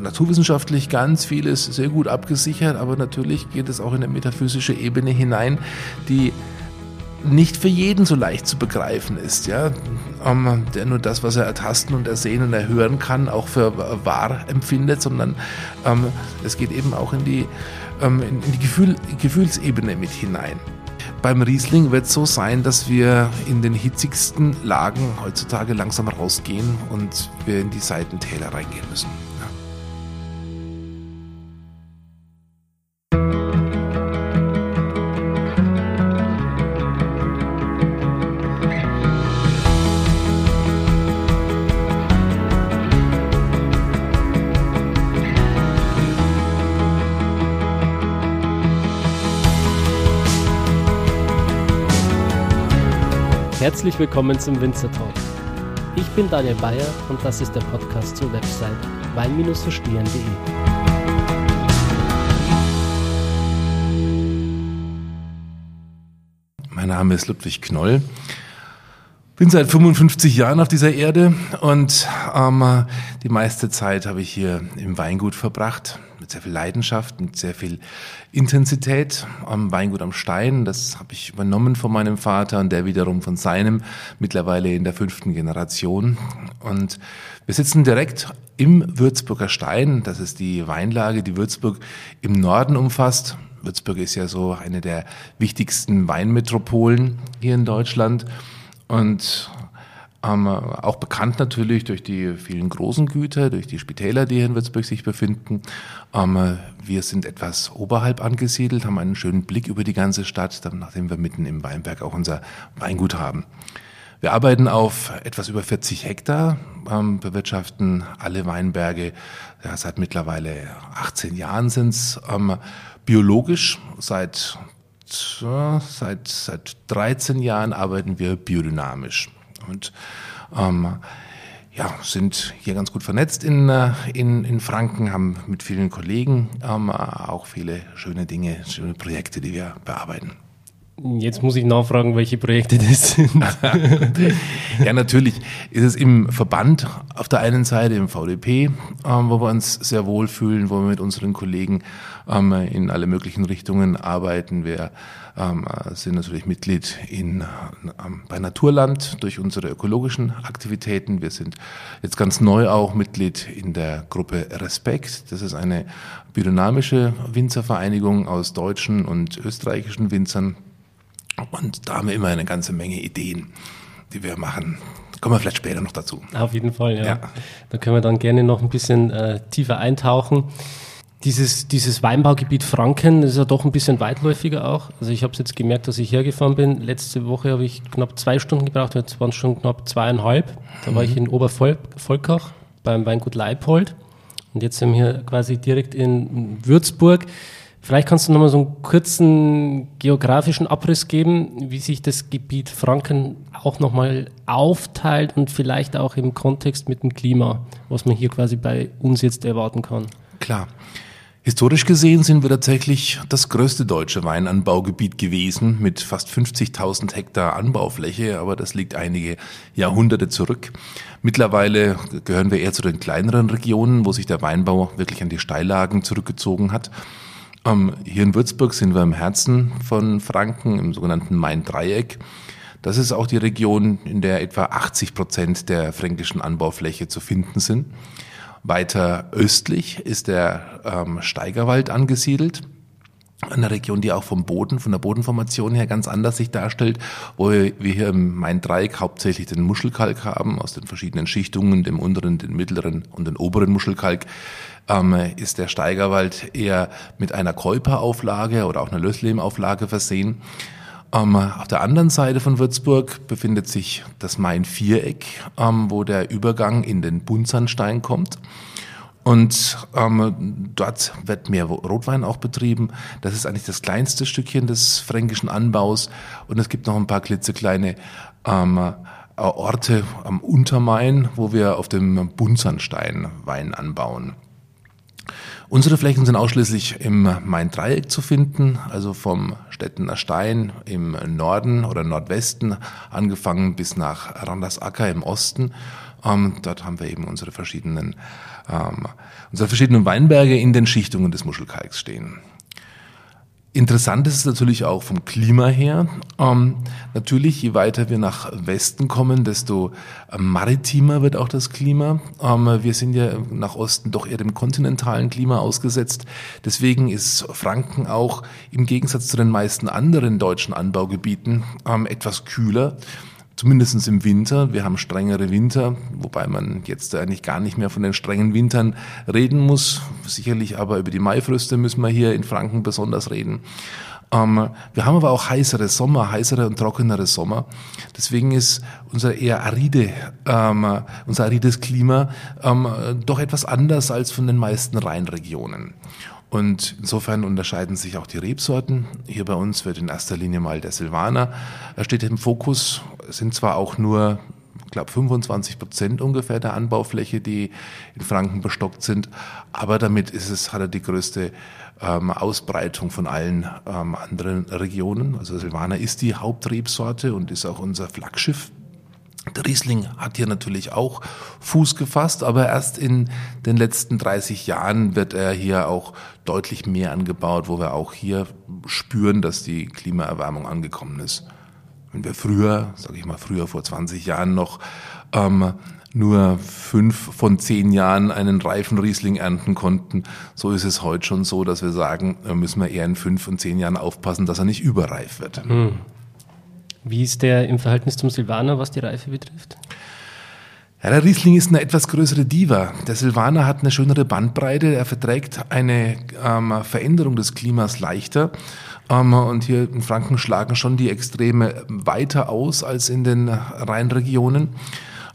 naturwissenschaftlich ganz vieles sehr gut abgesichert, aber natürlich geht es auch in eine metaphysische Ebene hinein, die nicht für jeden so leicht zu begreifen ist, ja, ähm, der nur das, was er ertasten und ersehen und erhören kann, auch für wahr empfindet, sondern ähm, es geht eben auch in die, ähm, in, die Gefühl, Gefühlsebene mit hinein. Beim Riesling wird es so sein, dass wir in den hitzigsten Lagen heutzutage langsam rausgehen und wir in die Seitentäler reingehen müssen. Herzlich willkommen zum Winzer Talk. Ich bin Daniel Bayer und das ist der Podcast zur Website wein-verstehen.de. Mein Name ist Ludwig Knoll. Bin seit 55 Jahren auf dieser Erde und ähm, die meiste Zeit habe ich hier im Weingut verbracht mit sehr viel Leidenschaft, mit sehr viel Intensität am Weingut am Stein. Das habe ich übernommen von meinem Vater und der wiederum von seinem, mittlerweile in der fünften Generation. Und wir sitzen direkt im Würzburger Stein. Das ist die Weinlage, die Würzburg im Norden umfasst. Würzburg ist ja so eine der wichtigsten Weinmetropolen hier in Deutschland. Und ähm, auch bekannt natürlich durch die vielen großen Güter, durch die Spitäler, die hier in Würzburg sich befinden. Ähm, wir sind etwas oberhalb angesiedelt, haben einen schönen Blick über die ganze Stadt, nachdem wir mitten im Weinberg auch unser Weingut haben. Wir arbeiten auf etwas über 40 Hektar, ähm, bewirtschaften alle Weinberge ja, seit mittlerweile 18 Jahren sind's ähm, biologisch. Seit, seit, seit 13 Jahren arbeiten wir biodynamisch und ähm, ja, sind hier ganz gut vernetzt in, äh, in, in Franken, haben mit vielen Kollegen ähm, auch viele schöne Dinge, schöne Projekte, die wir bearbeiten. Jetzt muss ich nachfragen, welche Projekte das sind. ja, natürlich ist es im Verband auf der einen Seite, im VDP, ähm, wo wir uns sehr wohl fühlen, wo wir mit unseren Kollegen ähm, in alle möglichen Richtungen arbeiten. Wir ähm, sind natürlich Mitglied in, ähm, bei Naturland durch unsere ökologischen Aktivitäten. Wir sind jetzt ganz neu auch Mitglied in der Gruppe Respekt. Das ist eine biodynamische Winzervereinigung aus deutschen und österreichischen Winzern und da haben wir immer eine ganze Menge Ideen, die wir machen. Kommen wir vielleicht später noch dazu. Auf jeden Fall, ja. ja. Da können wir dann gerne noch ein bisschen äh, tiefer eintauchen. Dieses, dieses Weinbaugebiet Franken ist ja doch ein bisschen weitläufiger auch. Also ich habe es jetzt gemerkt, dass ich hergefahren bin. Letzte Woche habe ich knapp zwei Stunden gebraucht, jetzt waren es schon knapp zweieinhalb. Da war mhm. ich in Obervolkach beim Weingut Leipold. Und jetzt sind wir hier quasi direkt in Würzburg. Vielleicht kannst du nochmal so einen kurzen geografischen Abriss geben, wie sich das Gebiet Franken auch nochmal aufteilt und vielleicht auch im Kontext mit dem Klima, was man hier quasi bei uns jetzt erwarten kann. Klar. Historisch gesehen sind wir tatsächlich das größte deutsche Weinanbaugebiet gewesen mit fast 50.000 Hektar Anbaufläche, aber das liegt einige Jahrhunderte zurück. Mittlerweile gehören wir eher zu den kleineren Regionen, wo sich der Weinbau wirklich an die Steillagen zurückgezogen hat. Ähm, hier in Würzburg sind wir im Herzen von Franken, im sogenannten Main-Dreieck. Das ist auch die Region, in der etwa 80 Prozent der fränkischen Anbaufläche zu finden sind. Weiter östlich ist der ähm, Steigerwald angesiedelt. Eine Region, die auch vom Boden, von der Bodenformation her ganz anders sich darstellt, wo wir hier im Main-Dreieck hauptsächlich den Muschelkalk haben, aus den verschiedenen Schichtungen, dem unteren, den mittleren und den oberen Muschelkalk ähm, ist der Steigerwald eher mit einer Käuperauflage oder auch einer Lösslehmauflage versehen. Ähm, auf der anderen Seite von Würzburg befindet sich das Main-Viereck, ähm, wo der Übergang in den Buntsandstein kommt. Und ähm, dort wird mehr Rotwein auch betrieben. Das ist eigentlich das kleinste Stückchen des fränkischen Anbaus. Und es gibt noch ein paar klitzekleine ähm, Orte am Untermain, wo wir auf dem Buntsandstein Wein anbauen. Unsere Flächen sind ausschließlich im Main-Dreieck zu finden, also vom Stettener Stein im Norden oder Nordwesten angefangen bis nach Randersacker im Osten. Ähm, dort haben wir eben unsere verschiedenen, ähm, unsere verschiedenen Weinberge in den Schichtungen des Muschelkalks stehen. Interessant ist es natürlich auch vom Klima her. Ähm, natürlich, je weiter wir nach Westen kommen, desto maritimer wird auch das Klima. Ähm, wir sind ja nach Osten doch eher dem kontinentalen Klima ausgesetzt. Deswegen ist Franken auch im Gegensatz zu den meisten anderen deutschen Anbaugebieten ähm, etwas kühler zumindest im Winter. Wir haben strengere Winter, wobei man jetzt eigentlich gar nicht mehr von den strengen Wintern reden muss. Sicherlich aber über die Maifröste müssen wir hier in Franken besonders reden. Ähm, wir haben aber auch heißere Sommer, heißere und trockenere Sommer. Deswegen ist unser eher aride, ähm, unser arides Klima ähm, doch etwas anders als von den meisten Rheinregionen. Und insofern unterscheiden sich auch die Rebsorten. Hier bei uns wird in erster Linie mal der Silvaner. Er steht im Fokus, sind zwar auch nur ich glaube 25 Prozent ungefähr der Anbaufläche, die in Franken bestockt sind, aber damit ist es, hat er die größte ähm, Ausbreitung von allen ähm, anderen Regionen. Also Silvaner ist die Hauptrebsorte und ist auch unser Flaggschiff der Riesling hat hier natürlich auch Fuß gefasst, aber erst in den letzten 30 Jahren wird er hier auch deutlich mehr angebaut, wo wir auch hier spüren, dass die Klimaerwärmung angekommen ist. Wenn wir früher, sage ich mal früher vor 20 Jahren noch ähm, nur fünf von zehn Jahren einen reifen Riesling ernten konnten, so ist es heute schon so, dass wir sagen, müssen wir eher in fünf von zehn Jahren aufpassen, dass er nicht überreif wird. Hm. Wie ist der im Verhältnis zum Silvaner, was die Reife betrifft? Ja, der Riesling ist eine etwas größere Diva. Der Silvaner hat eine schönere Bandbreite. Er verträgt eine ähm, Veränderung des Klimas leichter. Ähm, und hier in Franken schlagen schon die Extreme weiter aus als in den Rheinregionen.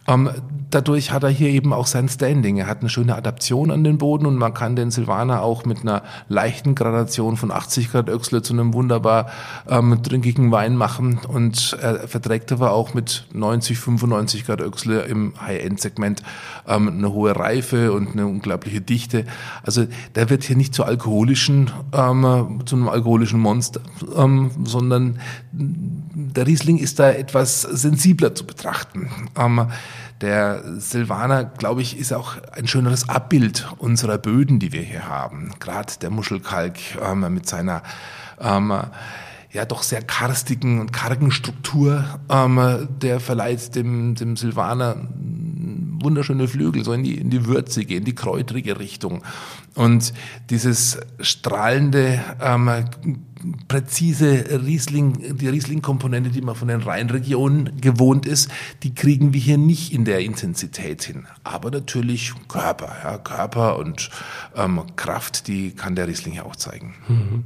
Ähm, dadurch hat er hier eben auch sein Standing. Er hat eine schöne Adaption an den Boden und man kann den Silvaner auch mit einer leichten Gradation von 80 Grad Öchsle zu einem wunderbar ähm, trinkigen Wein machen und er verträgt aber auch mit 90, 95 Grad Öchsle im High-End-Segment ähm, eine hohe Reife und eine unglaubliche Dichte. Also der wird hier nicht zu alkoholischen, ähm, zu einem alkoholischen Monster, ähm, sondern der Riesling ist da etwas sensibler zu betrachten. Ähm, der Silvaner, glaube ich, ist auch ein schöneres Abbild unserer Böden, die wir hier haben. Gerade der Muschelkalk ähm, mit seiner ähm, ja doch sehr karstigen und kargen Struktur, ähm, der verleiht dem, dem Silvaner wunderschöne Flügel, so in die, in die würzige, in die kräutrige Richtung. Und dieses strahlende, ähm, präzise Riesling, die Riesling-Komponente, die man von den Rheinregionen gewohnt ist, die kriegen wir hier nicht in der Intensität hin. Aber natürlich Körper, ja, Körper und ähm, Kraft, die kann der Riesling ja auch zeigen. Mhm.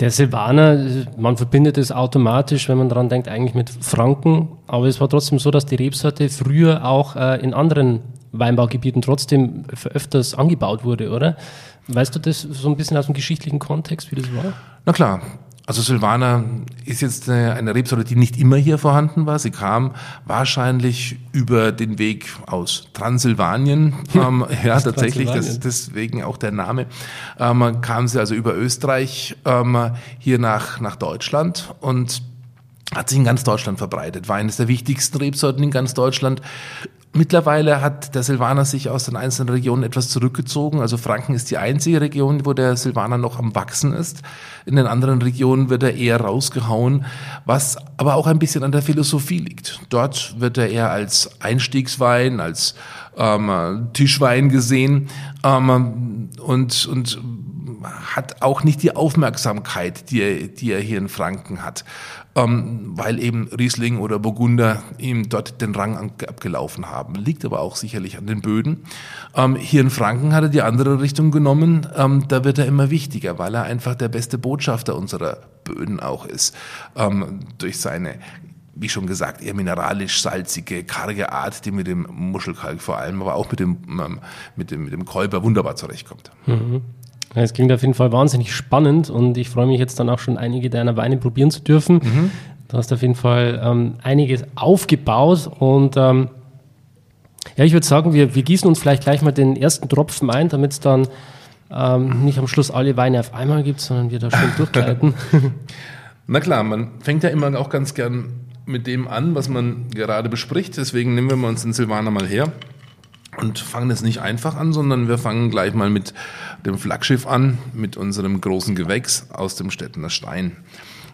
Der Silvaner, man verbindet es automatisch, wenn man daran denkt, eigentlich mit Franken. Aber es war trotzdem so, dass die Rebsorte früher auch äh, in anderen Weinbaugebieten trotzdem öfters angebaut wurde, oder? Weißt du das so ein bisschen aus dem geschichtlichen Kontext, wie das war? Na klar, also Silvaner ist jetzt eine, eine Rebsorte, die nicht immer hier vorhanden war. Sie kam wahrscheinlich über den Weg aus Transsilvanien. ähm, ja, tatsächlich, das, deswegen auch der Name. Ähm, kam sie also über Österreich ähm, hier nach, nach Deutschland und hat sich in ganz Deutschland verbreitet, war eines der wichtigsten Rebsorten in ganz Deutschland. Mittlerweile hat der Silvaner sich aus den einzelnen Regionen etwas zurückgezogen. Also Franken ist die einzige Region, wo der Silvaner noch am Wachsen ist. In den anderen Regionen wird er eher rausgehauen, was aber auch ein bisschen an der Philosophie liegt. Dort wird er eher als Einstiegswein, als ähm, Tischwein gesehen ähm, und, und hat auch nicht die Aufmerksamkeit, die er, die er hier in Franken hat, ähm, weil eben Riesling oder Burgunder ihm dort den Rang abgelaufen haben. Liegt aber auch sicherlich an den Böden. Ähm, hier in Franken hat er die andere Richtung genommen. Ähm, da wird er immer wichtiger, weil er einfach der beste Botschafter unserer Böden auch ist. Ähm, durch seine wie schon gesagt, eher mineralisch salzige, karge Art, die mit dem Muschelkalk vor allem, aber auch mit dem, ähm, mit dem, mit dem Kolber wunderbar zurechtkommt. Mhm. Es klingt auf jeden Fall wahnsinnig spannend und ich freue mich jetzt dann auch schon einige deiner Weine probieren zu dürfen. Mhm. Du hast auf jeden Fall ähm, einiges aufgebaut und ähm, ja, ich würde sagen, wir, wir gießen uns vielleicht gleich mal den ersten Tropfen ein, damit es dann ähm, nicht am Schluss alle Weine auf einmal gibt, sondern wir da schön durchgleiten. Na klar, man fängt ja immer auch ganz gern mit dem an, was man gerade bespricht. Deswegen nehmen wir uns den Silvaner mal her und fangen es nicht einfach an, sondern wir fangen gleich mal mit dem Flaggschiff an, mit unserem großen Gewächs aus dem Stettener Stein.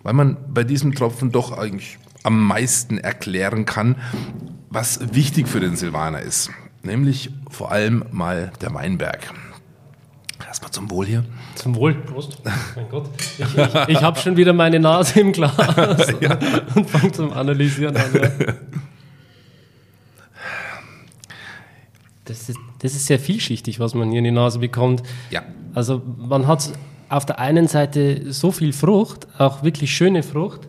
Weil man bei diesem Tropfen doch eigentlich am meisten erklären kann, was wichtig für den Silvaner ist. Nämlich vor allem mal der Weinberg. Erstmal zum Wohl hier. Zum Wohl, Prost. Mein Gott. Ich, ich, ich habe schon wieder meine Nase im Glas ja. und fange zum Analysieren an. Das ist, das ist sehr vielschichtig, was man hier in die Nase bekommt. Ja. Also man hat auf der einen Seite so viel Frucht, auch wirklich schöne Frucht,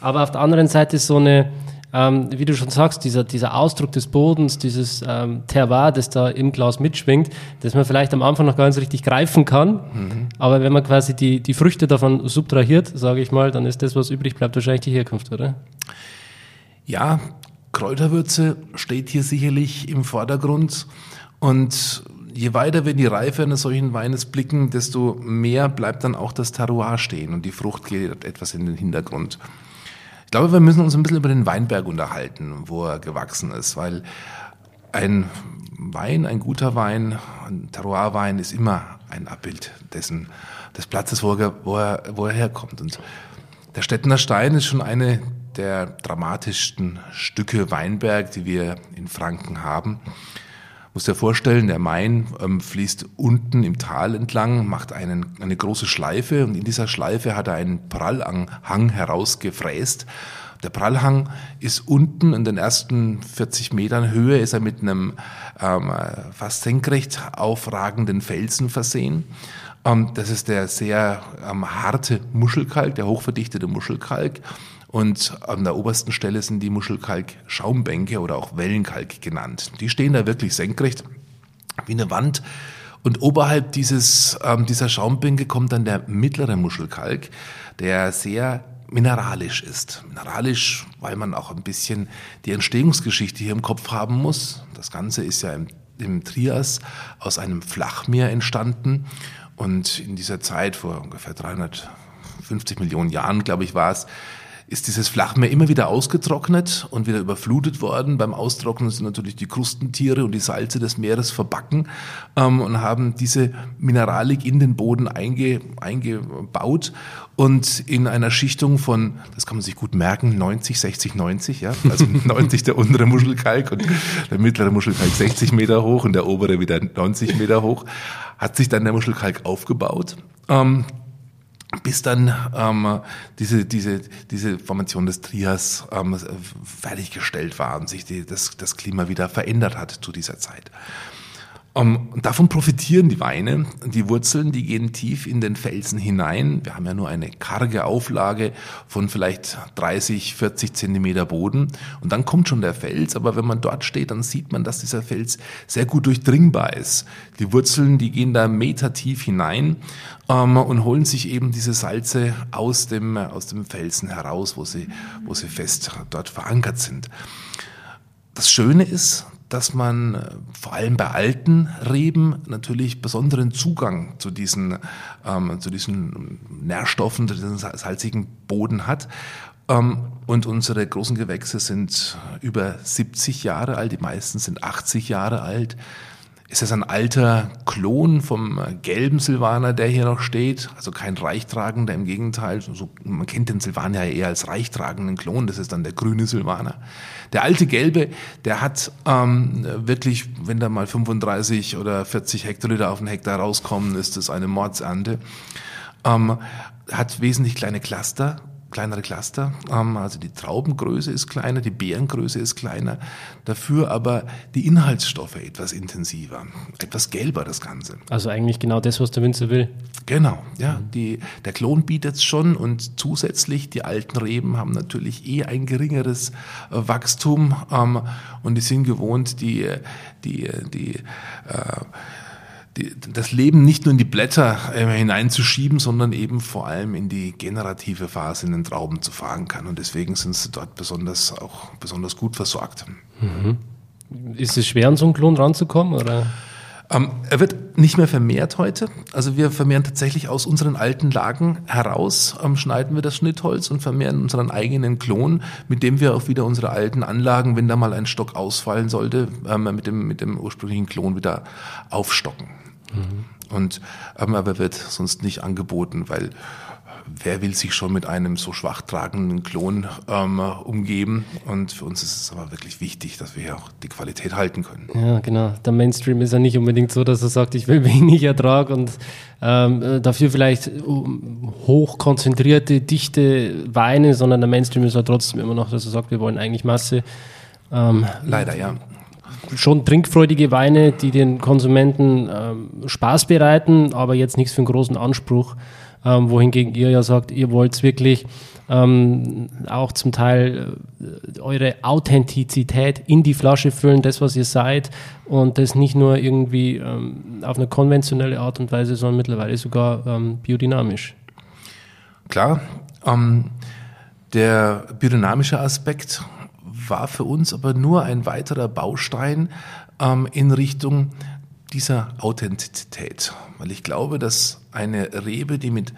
aber auf der anderen Seite so eine, ähm, wie du schon sagst, dieser, dieser Ausdruck des Bodens, dieses ähm, Terroir, das da im Glas mitschwingt, das man vielleicht am Anfang noch gar nicht richtig greifen kann. Mhm. Aber wenn man quasi die, die Früchte davon subtrahiert, sage ich mal, dann ist das, was übrig bleibt, wahrscheinlich die Herkunft, oder? Ja, Kräuterwürze steht hier sicherlich im Vordergrund. Und je weiter wir in die Reife eines solchen Weines blicken, desto mehr bleibt dann auch das Terroir stehen und die Frucht geht etwas in den Hintergrund glaube, wir müssen uns ein bisschen über den Weinberg unterhalten, wo er gewachsen ist, weil ein Wein, ein guter Wein, ein Terroirwein ist immer ein Abbild dessen, des Platzes, wo er, wo er, wo er herkommt. Und der Stettener Stein ist schon eine der dramatischsten Stücke Weinberg, die wir in Franken haben muss dir vorstellen, der Main ähm, fließt unten im Tal entlang, macht einen, eine große Schleife und in dieser Schleife hat er einen Prallhang herausgefräst. Der Prallhang ist unten in den ersten 40 Metern Höhe, ist er mit einem ähm, fast senkrecht aufragenden Felsen versehen. Ähm, das ist der sehr ähm, harte Muschelkalk, der hochverdichtete Muschelkalk. Und an der obersten Stelle sind die Muschelkalk-Schaumbänke oder auch Wellenkalk genannt. Die stehen da wirklich senkrecht wie eine Wand. Und oberhalb dieses, ähm, dieser Schaumbänke kommt dann der mittlere Muschelkalk, der sehr mineralisch ist. Mineralisch, weil man auch ein bisschen die Entstehungsgeschichte hier im Kopf haben muss. Das Ganze ist ja im, im Trias aus einem Flachmeer entstanden. Und in dieser Zeit, vor ungefähr 350 Millionen Jahren, glaube ich, war es, ist dieses Flachmeer immer wieder ausgetrocknet und wieder überflutet worden. Beim Austrocknen sind natürlich die Krustentiere und die Salze des Meeres verbacken ähm, und haben diese Mineralik in den Boden einge, eingebaut und in einer Schichtung von, das kann man sich gut merken, 90, 60, 90, ja, also 90 der untere Muschelkalk und der mittlere Muschelkalk 60 Meter hoch und der obere wieder 90 Meter hoch, hat sich dann der Muschelkalk aufgebaut. Ähm, bis dann ähm, diese, diese, diese Formation des Trias ähm, fertiggestellt war und sich die, das, das Klima wieder verändert hat zu dieser Zeit. Um, ähm, davon profitieren die Weine. Die Wurzeln, die gehen tief in den Felsen hinein. Wir haben ja nur eine karge Auflage von vielleicht 30, 40 Zentimeter Boden. Und dann kommt schon der Fels. Aber wenn man dort steht, dann sieht man, dass dieser Fels sehr gut durchdringbar ist. Die Wurzeln, die gehen da metertief hinein ähm, und holen sich eben diese Salze aus dem, aus dem Felsen heraus, wo sie, wo sie fest dort verankert sind. Das Schöne ist, dass man äh, vor allem bei alten Reben natürlich besonderen Zugang zu diesen, ähm, zu diesen Nährstoffen, zu diesem salzigen Boden hat. Ähm, und unsere großen Gewächse sind über 70 Jahre alt, die meisten sind 80 Jahre alt. Ist das ein alter Klon vom gelben Silvaner, der hier noch steht? Also kein reichtragender, im Gegenteil. So, man kennt den Silvaner ja eher als reichtragenden Klon, das ist dann der grüne Silvaner. Der alte gelbe, der hat ähm, wirklich, wenn da mal 35 oder 40 Hektoliter auf den Hektar rauskommen, ist das eine Mordsernte. Ähm, hat wesentlich kleine Cluster kleinere Cluster. Also die Traubengröße ist kleiner, die Beerengröße ist kleiner, dafür aber die Inhaltsstoffe etwas intensiver, etwas gelber das Ganze. Also eigentlich genau das, was der Winzer will. Genau, ja. Die, der Klon bietet es schon und zusätzlich die alten Reben haben natürlich eh ein geringeres äh, Wachstum ähm, und die sind gewohnt, die, die, die äh, die, das Leben nicht nur in die Blätter äh, hineinzuschieben, sondern eben vor allem in die generative Phase in den Trauben zu fahren kann. Und deswegen sind sie dort besonders auch besonders gut versorgt. Mhm. Ist es schwer, an so einen Klon ranzukommen? Oder? Ähm, er wird nicht mehr vermehrt heute. Also wir vermehren tatsächlich aus unseren alten Lagen heraus, ähm, schneiden wir das Schnittholz und vermehren unseren eigenen Klon, mit dem wir auch wieder unsere alten Anlagen, wenn da mal ein Stock ausfallen sollte, ähm, mit, dem, mit dem ursprünglichen Klon wieder aufstocken. Mhm. Und ähm, aber wird sonst nicht angeboten, weil wer will sich schon mit einem so schwach tragenden Klon ähm, umgeben? Und für uns ist es aber wirklich wichtig, dass wir hier auch die Qualität halten können. Ja, genau. Der Mainstream ist ja nicht unbedingt so, dass er sagt, ich will wenig Ertrag und ähm, äh, dafür vielleicht hochkonzentrierte, dichte Weine, sondern der Mainstream ist ja trotzdem immer noch, dass er sagt, wir wollen eigentlich Masse. Ähm, Leider, ja schon trinkfreudige Weine, die den Konsumenten ähm, Spaß bereiten, aber jetzt nichts für einen großen Anspruch ähm, wohingegen ihr ja sagt, ihr wollt wirklich ähm, auch zum Teil äh, eure Authentizität in die Flasche füllen, das, was ihr seid und das nicht nur irgendwie ähm, auf eine konventionelle Art und Weise, sondern mittlerweile sogar ähm, biodynamisch. Klar, ähm, der biodynamische Aspekt war für uns aber nur ein weiterer Baustein ähm, in Richtung dieser Authentizität. Weil ich glaube, dass eine Rebe, die mit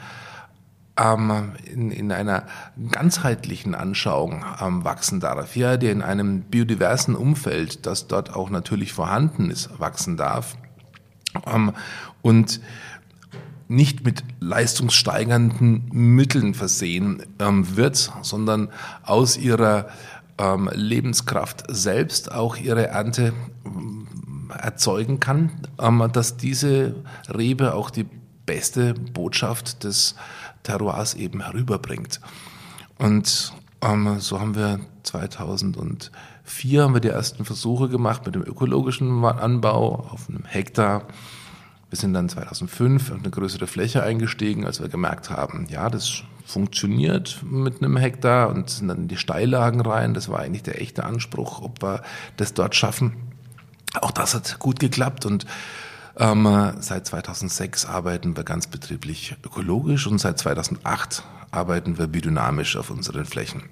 ähm, in, in einer ganzheitlichen Anschauung ähm, wachsen darf, ja, die in einem biodiversen Umfeld, das dort auch natürlich vorhanden ist, wachsen darf ähm, und nicht mit leistungssteigernden Mitteln versehen ähm, wird, sondern aus ihrer ähm, Lebenskraft selbst auch ihre Ernte erzeugen kann, ähm, dass diese Rebe auch die beste Botschaft des Terroirs eben herüberbringt. Und ähm, so haben wir 2004 haben wir die ersten Versuche gemacht mit dem ökologischen Anbau auf einem Hektar. Wir sind dann 2005 auf eine größere Fläche eingestiegen, als wir gemerkt haben, ja, das funktioniert mit einem Hektar und sind dann in die Steillagen rein. Das war eigentlich der echte Anspruch, ob wir das dort schaffen. Auch das hat gut geklappt und ähm, seit 2006 arbeiten wir ganz betrieblich ökologisch und seit 2008 arbeiten wir biodynamisch auf unseren Flächen.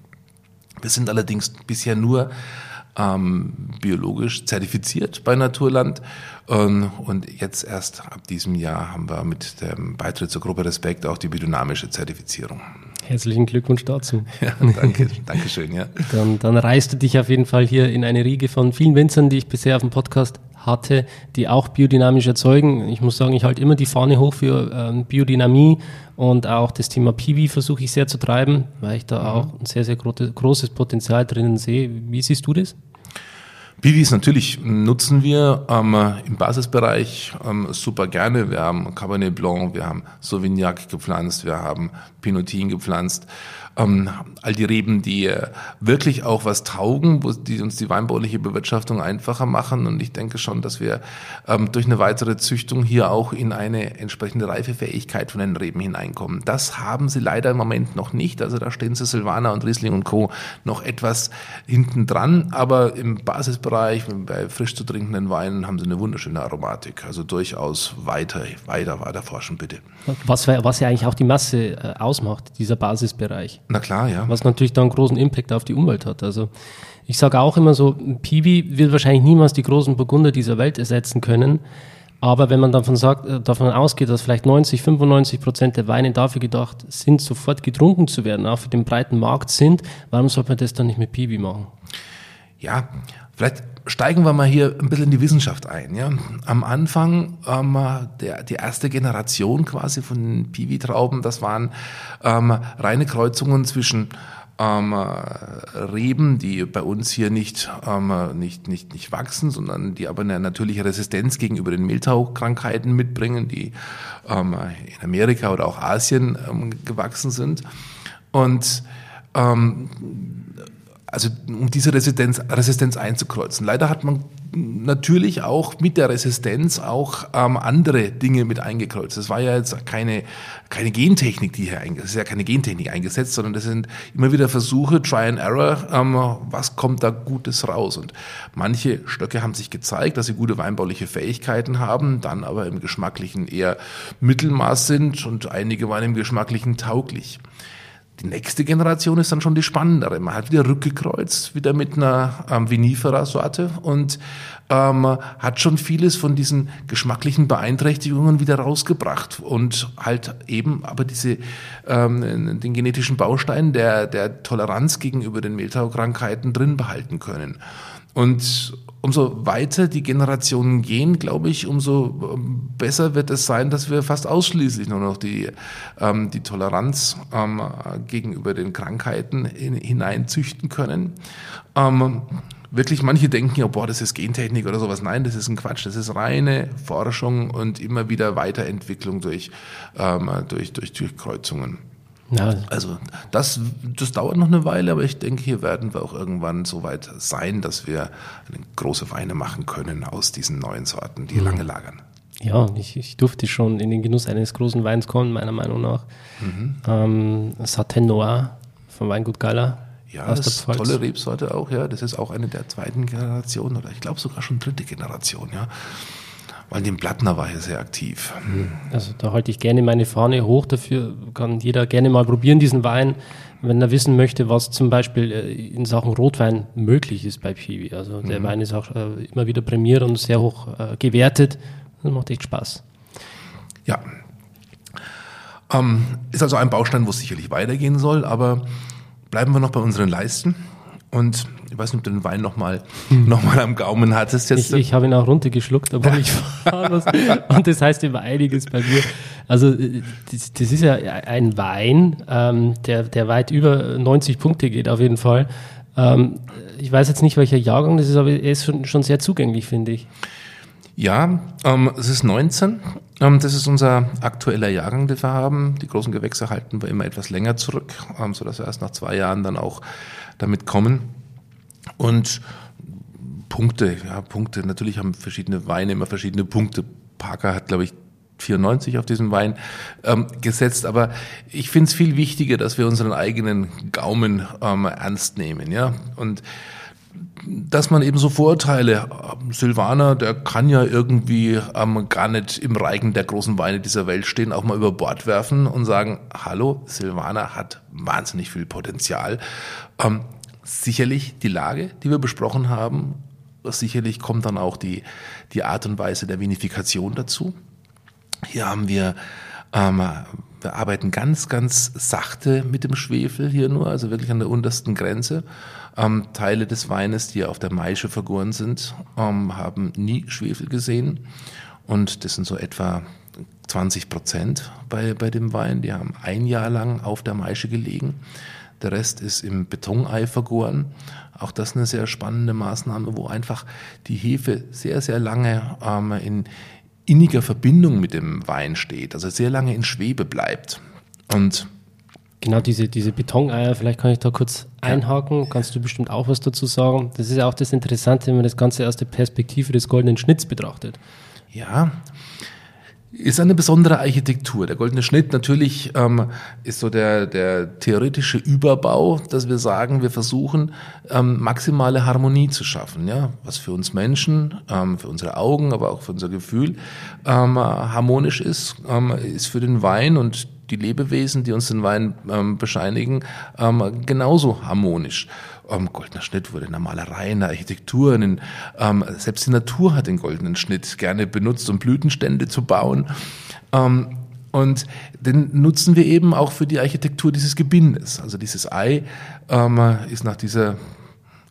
Wir sind allerdings bisher nur ähm, biologisch zertifiziert bei Naturland ähm, und jetzt erst ab diesem Jahr haben wir mit dem Beitritt zur Gruppe Respekt auch die biodynamische Zertifizierung. Herzlichen Glückwunsch dazu. Ja, danke, danke schön, ja. Dann, dann reißt du dich auf jeden Fall hier in eine Riege von vielen Winzern, die ich bisher auf dem Podcast hatte, die auch biodynamisch erzeugen. Ich muss sagen, ich halte immer die Fahne hoch für ähm, Biodynamie und auch das Thema Piwi versuche ich sehr zu treiben, weil ich da mhm. auch ein sehr, sehr großes Potenzial drinnen sehe. Wie siehst du das? Piwis natürlich nutzen wir ähm, im Basisbereich ähm, super gerne. Wir haben Cabernet Blanc, wir haben Sauvignac gepflanzt, wir haben Pinotin gepflanzt ähm, all die Reben, die äh, wirklich auch was taugen, wo die uns die weinbauliche Bewirtschaftung einfacher machen. Und ich denke schon, dass wir ähm, durch eine weitere Züchtung hier auch in eine entsprechende Reifefähigkeit von den Reben hineinkommen. Das haben sie leider im Moment noch nicht. Also da stehen sie Silvaner und Riesling und Co. noch etwas hinten dran. Aber im Basisbereich, bei frisch zu trinkenden Weinen, haben sie eine wunderschöne Aromatik. Also durchaus weiter, weiter, weiter forschen, bitte. Was, was ja eigentlich auch die Masse äh, ausmacht, dieser Basisbereich. Na klar, ja. Was natürlich da einen großen Impact auf die Umwelt hat. Also ich sage auch immer so, Piwi wird wahrscheinlich niemals die großen Burgunder dieser Welt ersetzen können. Aber wenn man davon, sagt, äh, davon ausgeht, dass vielleicht 90, 95 Prozent der Weine dafür gedacht sind, sofort getrunken zu werden, auch für den breiten Markt sind, warum sollte man das dann nicht mit Piwi machen? Ja, vielleicht steigen wir mal hier ein bisschen in die Wissenschaft ein. Ja? Am Anfang ähm, der, die erste Generation quasi von Piwi-Trauben, das waren ähm, reine Kreuzungen zwischen ähm, Reben, die bei uns hier nicht, ähm, nicht, nicht, nicht wachsen, sondern die aber eine natürliche Resistenz gegenüber den Mehltaukrankheiten mitbringen, die ähm, in Amerika oder auch Asien ähm, gewachsen sind. Und ähm, also um diese Resistenz, Resistenz einzukreuzen. Leider hat man natürlich auch mit der Resistenz auch ähm, andere Dinge mit eingekreuzt. Das war ja jetzt keine, keine Gentechnik, die hier eingesetzt, ist ja keine Gentechnik eingesetzt, sondern das sind immer wieder Versuche, Try and Error, ähm, was kommt da Gutes raus. Und manche Stöcke haben sich gezeigt, dass sie gute weinbauliche Fähigkeiten haben, dann aber im geschmacklichen eher Mittelmaß sind und einige waren im geschmacklichen tauglich. Die nächste Generation ist dann schon die spannendere. Man hat wieder rückgekreuzt, wieder mit einer ähm, Vinifera-Sorte und ähm, hat schon vieles von diesen geschmacklichen Beeinträchtigungen wieder rausgebracht und halt eben aber diese ähm, den genetischen Baustein der der Toleranz gegenüber den Mehltaukrankheiten drin behalten können. Und umso weiter die Generationen gehen, glaube ich, umso ähm, besser wird es sein, dass wir fast ausschließlich nur noch die, ähm, die Toleranz ähm, gegenüber den Krankheiten in, hineinzüchten können. Ähm, wirklich, manche denken ja, boah, das ist Gentechnik oder sowas. Nein, das ist ein Quatsch. Das ist reine Forschung und immer wieder Weiterentwicklung durch, ähm, durch, durch, durch Kreuzungen. Ja. Also das, das dauert noch eine Weile, aber ich denke, hier werden wir auch irgendwann so weit sein, dass wir große Weine machen können aus diesen neuen Sorten, die mhm. lange lagern. Ja, ich, ich, durfte schon in den Genuss eines großen Weins kommen, meiner Meinung nach. Mhm. Ähm, Satin Noir vom Weingut Gala. Ja, das ist eine tolle Rebsorte auch, ja. Das ist auch eine der zweiten Generation oder ich glaube sogar schon dritte Generation, ja. Weil dem Blattner war ja sehr aktiv. Also da halte ich gerne meine Fahne hoch. Dafür kann jeder gerne mal probieren, diesen Wein, wenn er wissen möchte, was zum Beispiel äh, in Sachen Rotwein möglich ist bei Piwi. Also der mhm. Wein ist auch äh, immer wieder prämiert und sehr hoch äh, gewertet. Das macht echt Spaß. Ja. Ähm, ist also ein Baustein, wo es sicherlich weitergehen soll, aber bleiben wir noch bei unseren Leisten. Und ich weiß nicht, ob du den Wein nochmal hm. noch mal am Gaumen hattest. Jetzt. Ich, ich habe ihn auch runtergeschluckt, obwohl ich fahrlos. Und das heißt immer einiges bei mir. Also äh, das, das ist ja ein Wein, ähm, der, der weit über 90 Punkte geht auf jeden Fall. Ähm, ich weiß jetzt nicht, welcher Jahrgang das ist, aber er ist schon, schon sehr zugänglich, finde ich. Ja, ähm, es ist 19. Ähm, das ist unser aktueller Jahrgang, den wir haben. Die großen Gewächse halten wir immer etwas länger zurück, ähm, sodass wir erst nach zwei Jahren dann auch damit kommen. Und Punkte, ja, Punkte. Natürlich haben verschiedene Weine immer verschiedene Punkte. Parker hat, glaube ich, 94 auf diesen Wein ähm, gesetzt, aber ich finde es viel wichtiger, dass wir unseren eigenen Gaumen ähm, ernst nehmen, ja. Und dass man eben so Vorurteile, Silvaner, der kann ja irgendwie ähm, gar nicht im Reigen der großen Weine dieser Welt stehen, auch mal über Bord werfen und sagen, hallo, Silvaner hat wahnsinnig viel Potenzial. Ähm, sicherlich die Lage, die wir besprochen haben, sicherlich kommt dann auch die, die Art und Weise der Vinifikation dazu. Hier haben wir, ähm, wir arbeiten ganz, ganz sachte mit dem Schwefel hier nur, also wirklich an der untersten Grenze. Ähm, Teile des Weines, die auf der Maische vergoren sind, ähm, haben nie Schwefel gesehen. Und das sind so etwa 20 Prozent bei, bei dem Wein. Die haben ein Jahr lang auf der Maische gelegen. Der Rest ist im Betonei vergoren. Auch das eine sehr spannende Maßnahme, wo einfach die Hefe sehr, sehr lange ähm, in inniger Verbindung mit dem Wein steht, also sehr lange in Schwebe bleibt. Und Genau, diese, diese Betoneier, vielleicht kann ich da kurz einhaken, kannst du bestimmt auch was dazu sagen. Das ist ja auch das Interessante, wenn man das Ganze aus der Perspektive des goldenen Schnitts betrachtet. Ja, ist eine besondere Architektur. Der goldene Schnitt natürlich ähm, ist so der, der theoretische Überbau, dass wir sagen, wir versuchen ähm, maximale Harmonie zu schaffen, ja, was für uns Menschen, ähm, für unsere Augen, aber auch für unser Gefühl ähm, harmonisch ist, ähm, ist für den Wein und die Lebewesen, die uns den Wein ähm, bescheinigen, ähm, genauso harmonisch. Ähm, goldener Schnitt wurde in der Malerei, in der Architektur, in, ähm, selbst die Natur hat den goldenen Schnitt gerne benutzt, um Blütenstände zu bauen. Ähm, und den nutzen wir eben auch für die Architektur dieses Gebindes. Also dieses Ei ähm, ist nach dieser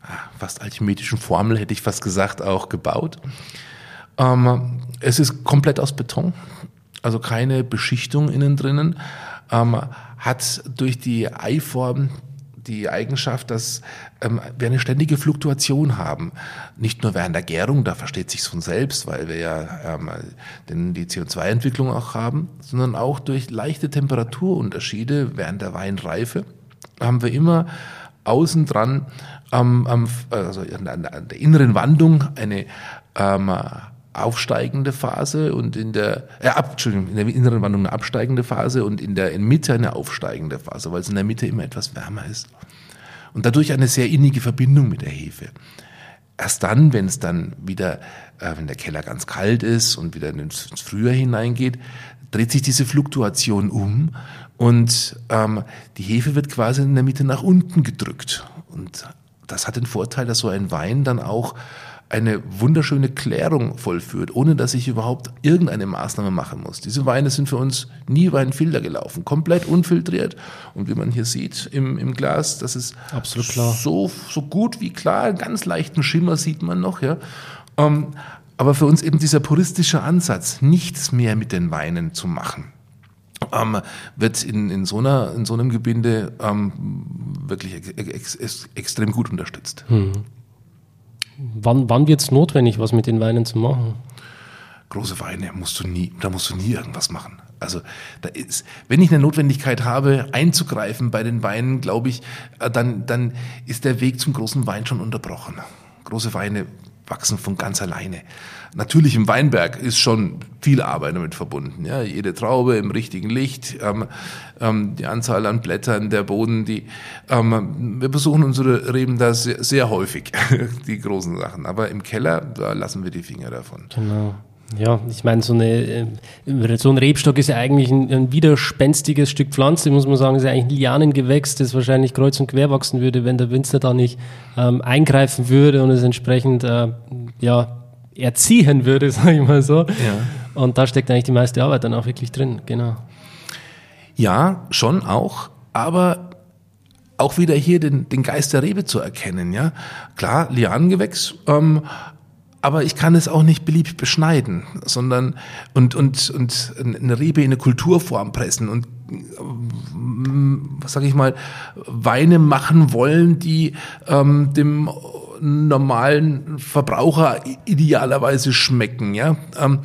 ah, fast alchemistischen Formel, hätte ich fast gesagt, auch gebaut. Ähm, es ist komplett aus Beton also keine Beschichtung innen drinnen, ähm, hat durch die Eiform die Eigenschaft, dass ähm, wir eine ständige Fluktuation haben. Nicht nur während der Gärung, da versteht sich von selbst, weil wir ja ähm, den, die CO2-Entwicklung auch haben, sondern auch durch leichte Temperaturunterschiede während der Weinreife haben wir immer außen dran ähm, also an der inneren Wandung eine ähm, aufsteigende Phase und in der, äh, ab, Entschuldigung, in der inneren Wandlung eine absteigende Phase und in der in Mitte eine aufsteigende Phase, weil es in der Mitte immer etwas wärmer ist. Und dadurch eine sehr innige Verbindung mit der Hefe. erst dann, wenn es dann wieder, äh, wenn der Keller ganz kalt ist und wieder ins, ins Frühjahr hineingeht, dreht sich diese Fluktuation um und ähm, die Hefe wird quasi in der Mitte nach unten gedrückt. Und das hat den Vorteil, dass so ein Wein dann auch eine wunderschöne Klärung vollführt, ohne dass ich überhaupt irgendeine Maßnahme machen muss. Diese Weine sind für uns nie über einen Filter gelaufen, komplett unfiltriert. Und wie man hier sieht im, im Glas, das ist Absolut klar. so so gut wie klar, einen ganz leichten Schimmer sieht man noch, ja. Ähm, aber für uns eben dieser puristische Ansatz, nichts mehr mit den Weinen zu machen. Ähm, wird in, in, so einer, in so einem Gebinde ähm, wirklich ex, ex, extrem gut unterstützt. Hm. Wann, wann wird es notwendig, was mit den Weinen zu machen? Große Weine musst du nie, da musst du nie irgendwas machen. Also da ist, wenn ich eine Notwendigkeit habe, einzugreifen bei den Weinen, glaube ich, äh, dann, dann ist der Weg zum großen Wein schon unterbrochen. Große Weine wachsen von ganz alleine. Natürlich im Weinberg ist schon viel Arbeit damit verbunden. Ja, jede Traube im richtigen Licht, ähm, ähm, die Anzahl an Blättern, der Boden, die ähm, wir besuchen unsere Reben da sehr, sehr häufig, die großen Sachen. Aber im Keller, da lassen wir die Finger davon. Genau. Ja, ich meine, so, eine, äh, so ein Rebstock ist ja eigentlich ein, ein widerspenstiges Stück Pflanze, muss man sagen, ist ja eigentlich ein Lianengewächs, das wahrscheinlich kreuz und quer wachsen würde, wenn der Winzer da nicht ähm, eingreifen würde und es entsprechend äh, ja, erziehen würde, sage ich mal so. Ja. Und da steckt eigentlich die meiste Arbeit dann auch wirklich drin, genau. Ja, schon auch, aber auch wieder hier den, den Geist der Rebe zu erkennen, ja. Klar, Lianengewächs, ähm, aber ich kann es auch nicht beliebig beschneiden, sondern und, und, und eine Rebe in eine Kulturform pressen und was sage ich mal, Weine machen wollen, die ähm, dem normalen Verbraucher idealerweise schmecken, ja. Ähm,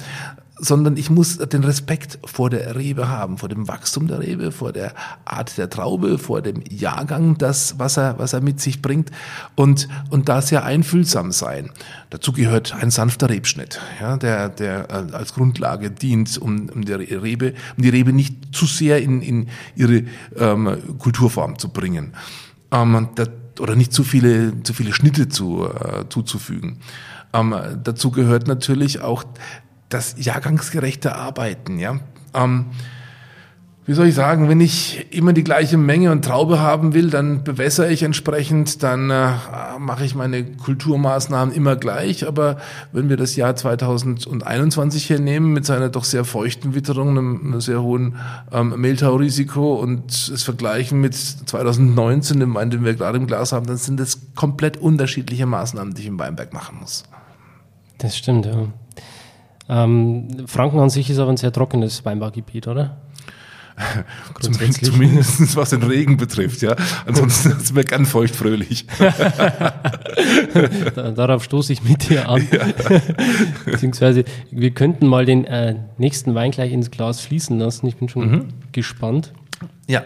sondern ich muss den Respekt vor der Rebe haben, vor dem Wachstum der Rebe, vor der Art der Traube, vor dem Jahrgang, das, was er, was er mit sich bringt und, und da sehr einfühlsam sein. Dazu gehört ein sanfter Rebschnitt, ja, der, der äh, als Grundlage dient, um, um, der Rebe, um die Rebe nicht zu sehr in, in ihre ähm, Kulturform zu bringen. Ähm, das, oder nicht zu viele, zu viele Schnitte zu, äh, zuzufügen. Ähm, dazu gehört natürlich auch das jahrgangsgerechte Arbeiten, ja. Ähm, wie soll ich sagen, wenn ich immer die gleiche Menge und Traube haben will, dann bewässere ich entsprechend, dann äh, mache ich meine Kulturmaßnahmen immer gleich. Aber wenn wir das Jahr 2021 hier nehmen, mit seiner doch sehr feuchten Witterung, einem, einem sehr hohen ähm, Mehltaurisiko und es vergleichen mit 2019, dem Wein, den wir gerade im Glas haben, dann sind das komplett unterschiedliche Maßnahmen, die ich im Weinberg machen muss. Das stimmt, ja. Ähm, Franken an sich ist aber ein sehr trockenes Weinbaugebiet, oder? Zumindest, zumindest was den Regen betrifft, ja. Ansonsten sind wir ganz feuchtfröhlich. Darauf stoße ich mit dir an. Ja. Beziehungsweise, wir könnten mal den äh, nächsten Wein gleich ins Glas fließen lassen. Ich bin schon mhm. gespannt. Ja,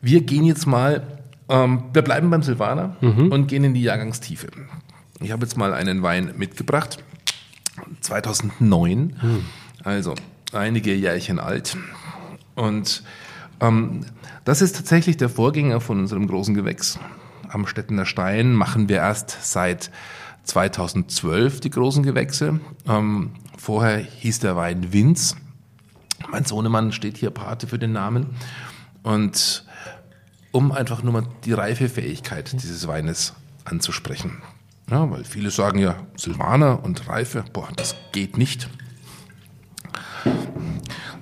wir gehen jetzt mal, ähm, wir bleiben beim Silvaner mhm. und gehen in die Jahrgangstiefe. Ich habe jetzt mal einen Wein mitgebracht. 2009, hm. also einige Jährchen alt. Und ähm, das ist tatsächlich der Vorgänger von unserem großen Gewächs. Am Stettener Stein machen wir erst seit 2012 die großen Gewächse. Ähm, vorher hieß der Wein Winz. Mein Sohnemann steht hier Pate für den Namen. Und um einfach nur mal die Reifefähigkeit dieses Weines anzusprechen. Ja, weil viele sagen ja, Silvaner und Reife, boah, das geht nicht.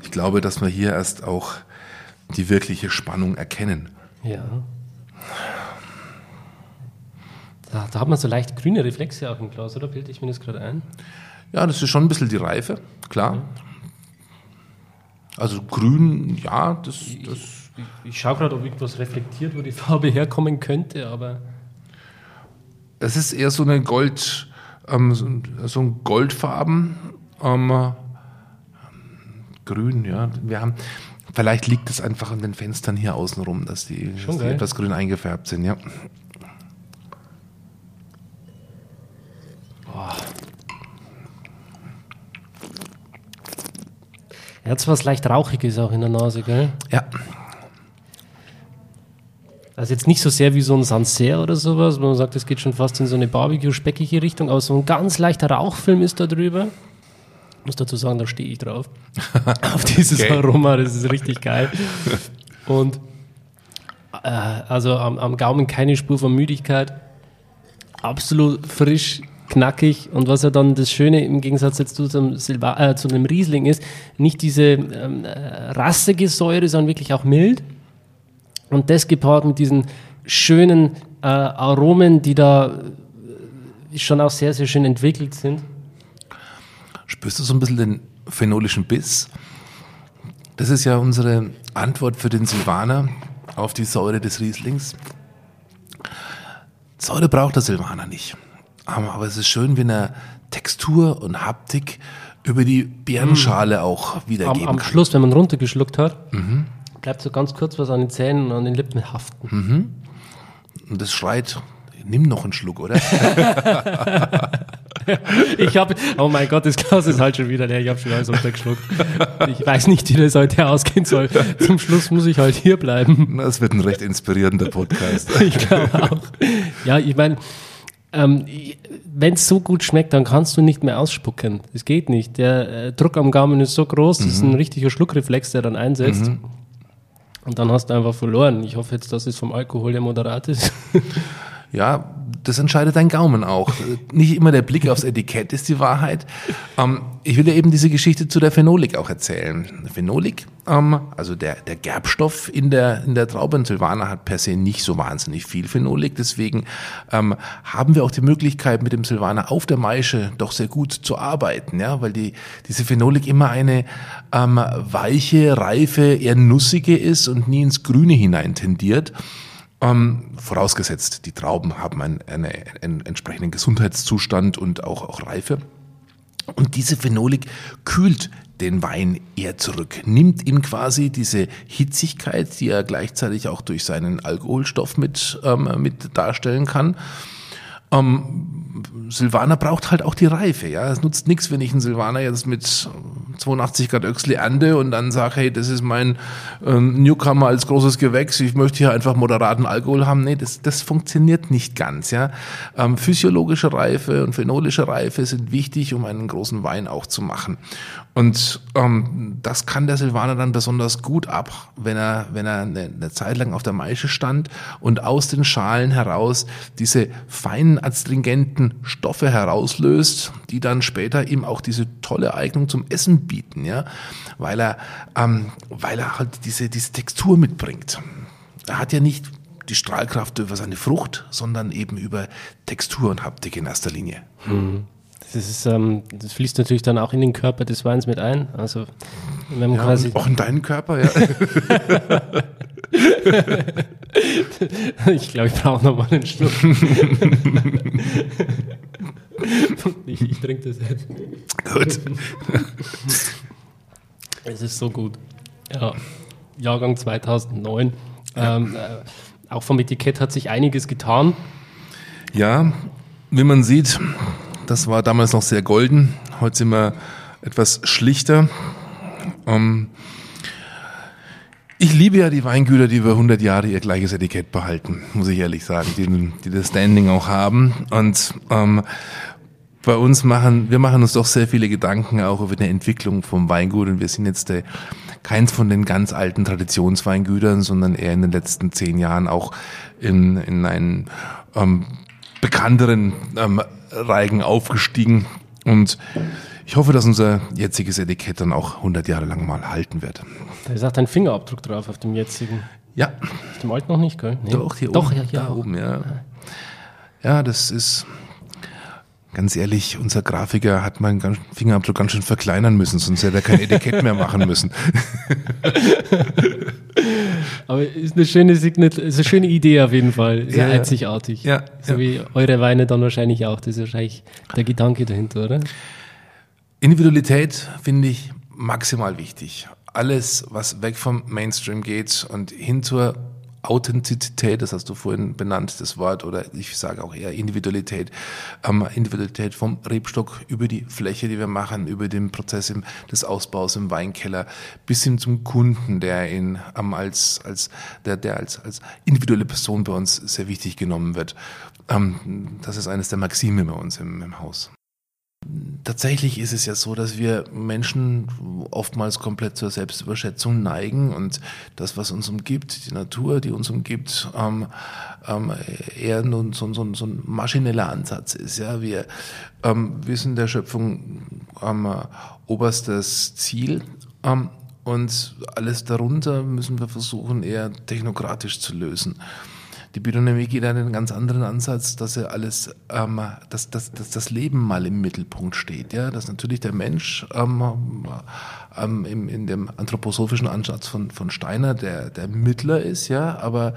Ich glaube, dass wir hier erst auch die wirkliche Spannung erkennen. Ja. Da, da hat man so leicht grüne Reflexe auch im Glas, oder bilde ich mir das gerade ein? Ja, das ist schon ein bisschen die Reife, klar. Ja. Also grün, ja, das. das ich, ich, ich schaue gerade, ob irgendwas reflektiert, wo die Farbe herkommen könnte, aber. Es ist eher so eine Gold, ähm, so ein Goldfarben, ähm, grün, ja. Wir haben, vielleicht liegt es einfach an den Fenstern hier außenrum, dass die, dass die etwas grün eingefärbt sind, ja. Er hat was leicht Rauchiges auch in der Nase, gell? Ja. Also jetzt nicht so sehr wie so ein Sancerre oder sowas, wo man sagt, es geht schon fast in so eine Barbecue-speckige Richtung, aber so ein ganz leichter Rauchfilm ist da drüber. Ich muss dazu sagen, da stehe ich drauf. Auf dieses okay. Aroma, das ist richtig geil. Und äh, also am, am Gaumen keine Spur von Müdigkeit. Absolut frisch, knackig und was ja dann das Schöne im Gegensatz jetzt zu einem, Silva äh, zu einem Riesling ist, nicht diese ähm, äh, rassige Säure, sondern wirklich auch mild. Und das gepaart mit diesen schönen äh, Aromen, die da äh, schon auch sehr, sehr schön entwickelt sind. Spürst du so ein bisschen den phenolischen Biss? Das ist ja unsere Antwort für den Silvaner auf die Säure des Rieslings. Säure braucht der Silvaner nicht. Aber es ist schön, wenn er Textur und Haptik über die Beerenschale auch wiedergeben am, am kann. Schluss, wenn man runtergeschluckt hat, mhm. Bleibt so ganz kurz was an den Zähnen und an den Lippen haften. Mhm. Und das schreit, nimm noch einen Schluck, oder? ich habe, oh mein Gott, das Glas ist halt schon wieder leer. Ich habe schon alles runtergeschluckt. Ich weiß nicht, wie das heute ausgehen soll. Zum Schluss muss ich halt hier bleiben. Das wird ein recht inspirierender Podcast. ich glaube auch. Ja, ich meine, ähm, wenn es so gut schmeckt, dann kannst du nicht mehr ausspucken. Es geht nicht. Der äh, Druck am Gaumen ist so groß, das ist ein mhm. richtiger Schluckreflex, der dann einsetzt. Mhm. Und dann hast du einfach verloren. Ich hoffe jetzt, dass es vom Alkohol ja moderat ist. ja, das entscheidet dein Gaumen auch. Nicht immer der Blick aufs Etikett ist die Wahrheit. Ähm, ich will dir eben diese Geschichte zu der Phenolik auch erzählen. Phenolik, ähm, also der, der Gerbstoff in der, in der Traube, in Silvaner hat per se nicht so wahnsinnig viel Phenolik. Deswegen ähm, haben wir auch die Möglichkeit, mit dem Silvaner auf der Maische doch sehr gut zu arbeiten, ja, weil die, diese Phenolik immer eine ähm, weiche, reife, eher nussige ist und nie ins Grüne hinein tendiert. Ähm, vorausgesetzt, die Trauben haben einen, eine, einen entsprechenden Gesundheitszustand und auch, auch Reife. Und diese Phenolik kühlt den Wein eher zurück, nimmt ihm quasi diese Hitzigkeit, die er gleichzeitig auch durch seinen Alkoholstoff mit, ähm, mit darstellen kann. Ähm, Silvaner braucht halt auch die Reife, ja. Es nutzt nichts, wenn ich einen Silvaner jetzt mit 82 Grad Öxli ernte und dann sage, hey, das ist mein ähm, Newcomer als großes Gewächs, ich möchte hier einfach moderaten Alkohol haben. Nee, das, das funktioniert nicht ganz, ja. Ähm, physiologische Reife und phenolische Reife sind wichtig, um einen großen Wein auch zu machen. Und ähm, das kann der Silvaner dann besonders gut ab, wenn er, wenn er eine, eine Zeit lang auf der Maische stand und aus den Schalen heraus diese feinen astringenten Stoffe herauslöst, die dann später ihm auch diese tolle Eignung zum Essen bieten, ja, weil er, ähm, weil er halt diese, diese Textur mitbringt. Er hat ja nicht die Strahlkraft über seine Frucht, sondern eben über Textur und Haptik in erster Linie. Mhm. Das, ist, ähm, das fließt natürlich dann auch in den Körper des Weins mit ein. Also wenn man ja, quasi auch in deinen Körper, ja. ich glaube, ich brauche noch mal einen Schluck. ich, ich trinke das jetzt. Gut. es ist so gut. Ja, Jahrgang 2009. Ja. Ähm, äh, auch vom Etikett hat sich einiges getan. Ja, wie man sieht, das war damals noch sehr golden. Heute sind wir etwas schlichter. Ähm, ich liebe ja die Weingüter, die über 100 Jahre ihr gleiches Etikett behalten, muss ich ehrlich sagen, die, die das Standing auch haben. Und ähm, bei uns machen, wir machen uns doch sehr viele Gedanken auch über die Entwicklung vom Weingut und wir sind jetzt der, keins von den ganz alten Traditionsweingütern, sondern eher in den letzten zehn Jahren auch in, in einen ähm, bekannteren ähm, Reigen aufgestiegen und ich hoffe, dass unser jetziges Etikett dann auch 100 Jahre lang mal halten wird. Da ist auch dein Fingerabdruck drauf auf dem jetzigen. Ja. Auf dem alten noch nicht, gell? Nee. Doch, hier Doch, oben. Ja, hier da oben, ja. Ja, das ist ganz ehrlich, unser Grafiker hat meinen Fingerabdruck ganz schön verkleinern müssen, sonst hätte er kein Etikett mehr machen müssen. Aber ist eine schöne Signet ist eine schöne Idee auf jeden Fall. Sehr ja, einzigartig. Ja, so ja. wie eure Weine dann wahrscheinlich auch. Das ist wahrscheinlich der Gedanke dahinter, oder? Individualität finde ich maximal wichtig. Alles, was weg vom Mainstream geht und hin zur Authentizität, das hast du vorhin benannt, das Wort, oder ich sage auch eher Individualität, ähm, Individualität vom Rebstock über die Fläche, die wir machen, über den Prozess im, des Ausbaus im Weinkeller, bis hin zum Kunden, der ihn ähm, als, als, der, der als, als individuelle Person bei uns sehr wichtig genommen wird. Ähm, das ist eines der Maxime bei uns im, im Haus. Tatsächlich ist es ja so, dass wir Menschen oftmals komplett zur Selbstüberschätzung neigen und das, was uns umgibt, die Natur, die uns umgibt, ähm, ähm, eher nun so, so, so, ein maschineller Ansatz ist. Ja, wir ähm, wissen der Schöpfung ähm, oberstes Ziel ähm, und alles darunter müssen wir versuchen, eher technokratisch zu lösen. Die Biodynamik geht einen ganz anderen Ansatz, dass er alles, ähm, dass, dass, dass das Leben mal im Mittelpunkt steht. Ja, dass natürlich der Mensch ähm, ähm, im, in dem anthroposophischen Ansatz von, von Steiner der, der Mittler ist, ja, aber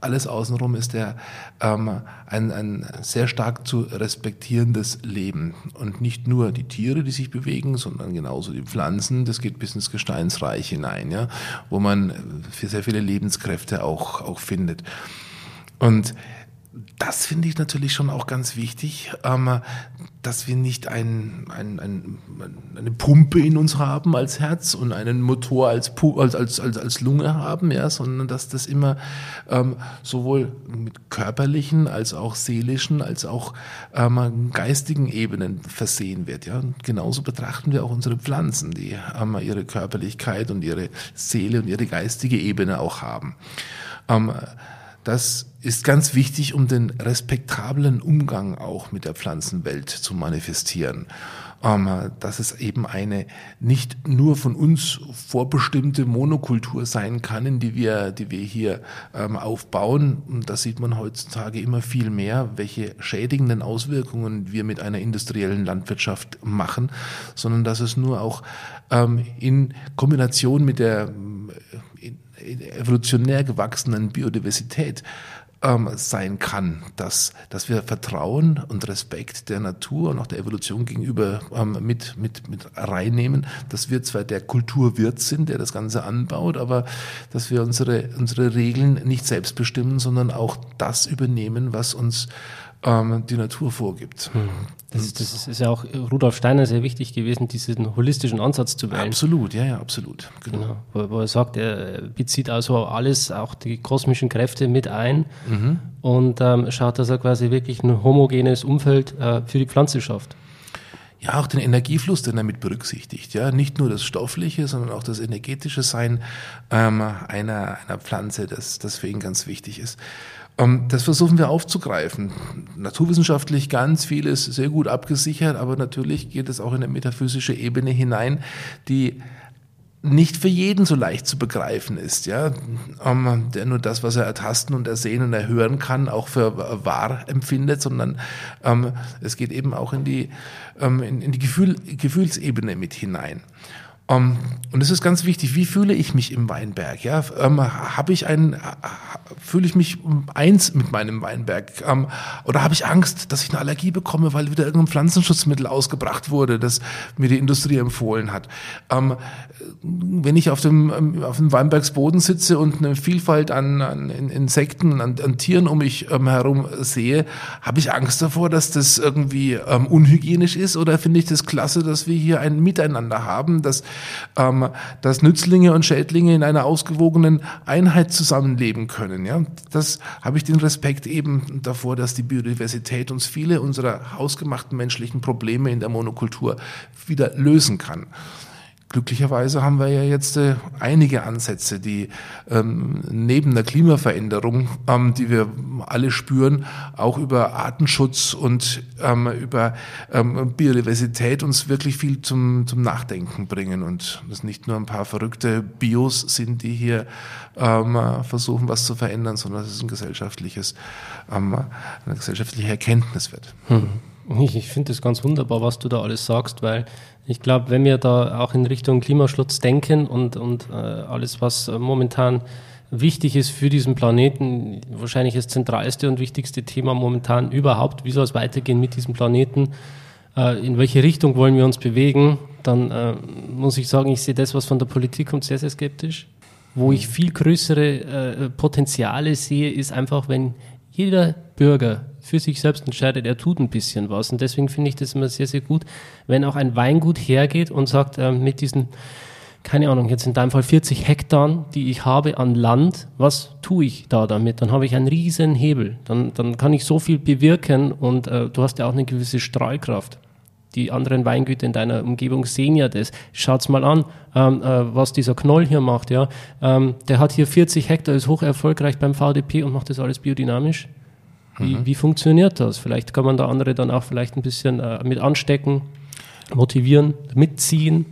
alles außenrum ist der ähm, ein, ein sehr stark zu respektierendes Leben. Und nicht nur die Tiere, die sich bewegen, sondern genauso die Pflanzen, das geht bis ins Gesteinsreich hinein, ja, wo man für sehr viele Lebenskräfte auch, auch findet. Und das finde ich natürlich schon auch ganz wichtig, ähm, dass wir nicht ein, ein, ein, eine Pumpe in uns haben als Herz und einen Motor als, als, als, als, Lunge haben, ja, sondern dass das immer ähm, sowohl mit körperlichen als auch seelischen als auch ähm, geistigen Ebenen versehen wird. Ja. Und genauso betrachten wir auch unsere Pflanzen, die ähm, ihre Körperlichkeit und ihre Seele und ihre geistige Ebene auch haben. Das ist ganz wichtig, um den respektablen Umgang auch mit der Pflanzenwelt zu manifestieren. Ähm, dass es eben eine nicht nur von uns vorbestimmte Monokultur sein kann, in die wir, die wir hier ähm, aufbauen. Und da sieht man heutzutage immer viel mehr, welche schädigenden Auswirkungen wir mit einer industriellen Landwirtschaft machen, sondern dass es nur auch ähm, in Kombination mit der evolutionär gewachsenen Biodiversität ähm, sein kann, dass, dass wir Vertrauen und Respekt der Natur und auch der Evolution gegenüber ähm, mit, mit, mit reinnehmen, dass wir zwar der Kulturwirt sind, der das Ganze anbaut, aber dass wir unsere, unsere Regeln nicht selbst bestimmen, sondern auch das übernehmen, was uns ähm, die Natur vorgibt. Hm. Das, das, ist ja auch Rudolf Steiner sehr wichtig gewesen, diesen holistischen Ansatz zu wählen. Absolut, ja, ja, absolut. Genau. genau. Wo, wo, er sagt, er bezieht also alles, auch die kosmischen Kräfte mit ein mhm. und ähm, schaut, dass er quasi wirklich ein homogenes Umfeld äh, für die Pflanze schafft. Ja, auch den Energiefluss, den er mit berücksichtigt. Ja, nicht nur das stoffliche, sondern auch das energetische Sein ähm, einer, einer Pflanze, das, das für ihn ganz wichtig ist. Ähm, das versuchen wir aufzugreifen. Naturwissenschaftlich ganz vieles sehr gut abgesichert, aber natürlich geht es auch in eine metaphysische Ebene hinein, die nicht für jeden so leicht zu begreifen ist, ja, ähm, der nur das, was er ertasten und ersehen und erhören kann, auch für wahr empfindet, sondern ähm, es geht eben auch in die, ähm, in, in die Gefühl, Gefühlsebene mit hinein. Um, ähm, und es ist ganz wichtig, wie fühle ich mich im Weinberg? Ja, ähm, habe ich ein, fühle ich mich eins mit meinem Weinberg? Ähm, oder habe ich Angst, dass ich eine Allergie bekomme, weil wieder irgendein Pflanzenschutzmittel ausgebracht wurde, das mir die Industrie empfohlen hat? Ähm, wenn ich auf dem, ähm, auf dem Weinbergsboden sitze und eine Vielfalt an, an Insekten, an, an, Tieren um mich ähm, herum sehe, habe ich Angst davor, dass das irgendwie unhygienisch ist? Oder finde ich das klasse, dass wir hier ein Miteinander haben, dass ähm, dass Nützlinge und Schädlinge in einer ausgewogenen Einheit zusammenleben können. Ja, das habe ich den Respekt eben davor, dass die Biodiversität uns viele unserer hausgemachten menschlichen Probleme in der Monokultur wieder lösen kann. Glücklicherweise haben wir ja jetzt äh, einige Ansätze, die ähm, neben der Klimaveränderung, ähm, die wir alle spüren, auch über Artenschutz und ähm, über ähm, Biodiversität uns wirklich viel zum, zum Nachdenken bringen und das nicht nur ein paar verrückte Bios sind, die hier ähm, versuchen, was zu verändern, sondern dass es ein gesellschaftliches, ähm, eine gesellschaftliche Erkenntnis wird. Hm. Ich, ich finde es ganz wunderbar, was du da alles sagst, weil ich glaube, wenn wir da auch in Richtung Klimaschutz denken und, und äh, alles, was äh, momentan wichtig ist für diesen Planeten, wahrscheinlich das zentralste und wichtigste Thema momentan überhaupt, wie soll es weitergehen mit diesem Planeten, äh, in welche Richtung wollen wir uns bewegen, dann äh, muss ich sagen, ich sehe das, was von der Politik kommt, sehr, sehr skeptisch. Wo ich viel größere äh, Potenziale sehe, ist einfach, wenn jeder Bürger für sich selbst entscheidet, er tut ein bisschen was. Und deswegen finde ich das immer sehr, sehr gut, wenn auch ein Weingut hergeht und sagt, äh, mit diesen, keine Ahnung, jetzt in deinem Fall 40 Hektar, die ich habe an Land, was tue ich da damit? Dann habe ich einen riesen Hebel. Dann, dann kann ich so viel bewirken und äh, du hast ja auch eine gewisse Strahlkraft die anderen Weingüter in deiner Umgebung sehen ja das. Schaut's mal an, ähm, äh, was dieser Knoll hier macht. Ja, ähm, der hat hier 40 Hektar, ist hoch erfolgreich beim VDP und macht das alles biodynamisch. Wie, mhm. wie funktioniert das? Vielleicht kann man da andere dann auch vielleicht ein bisschen äh, mit anstecken, motivieren, mitziehen.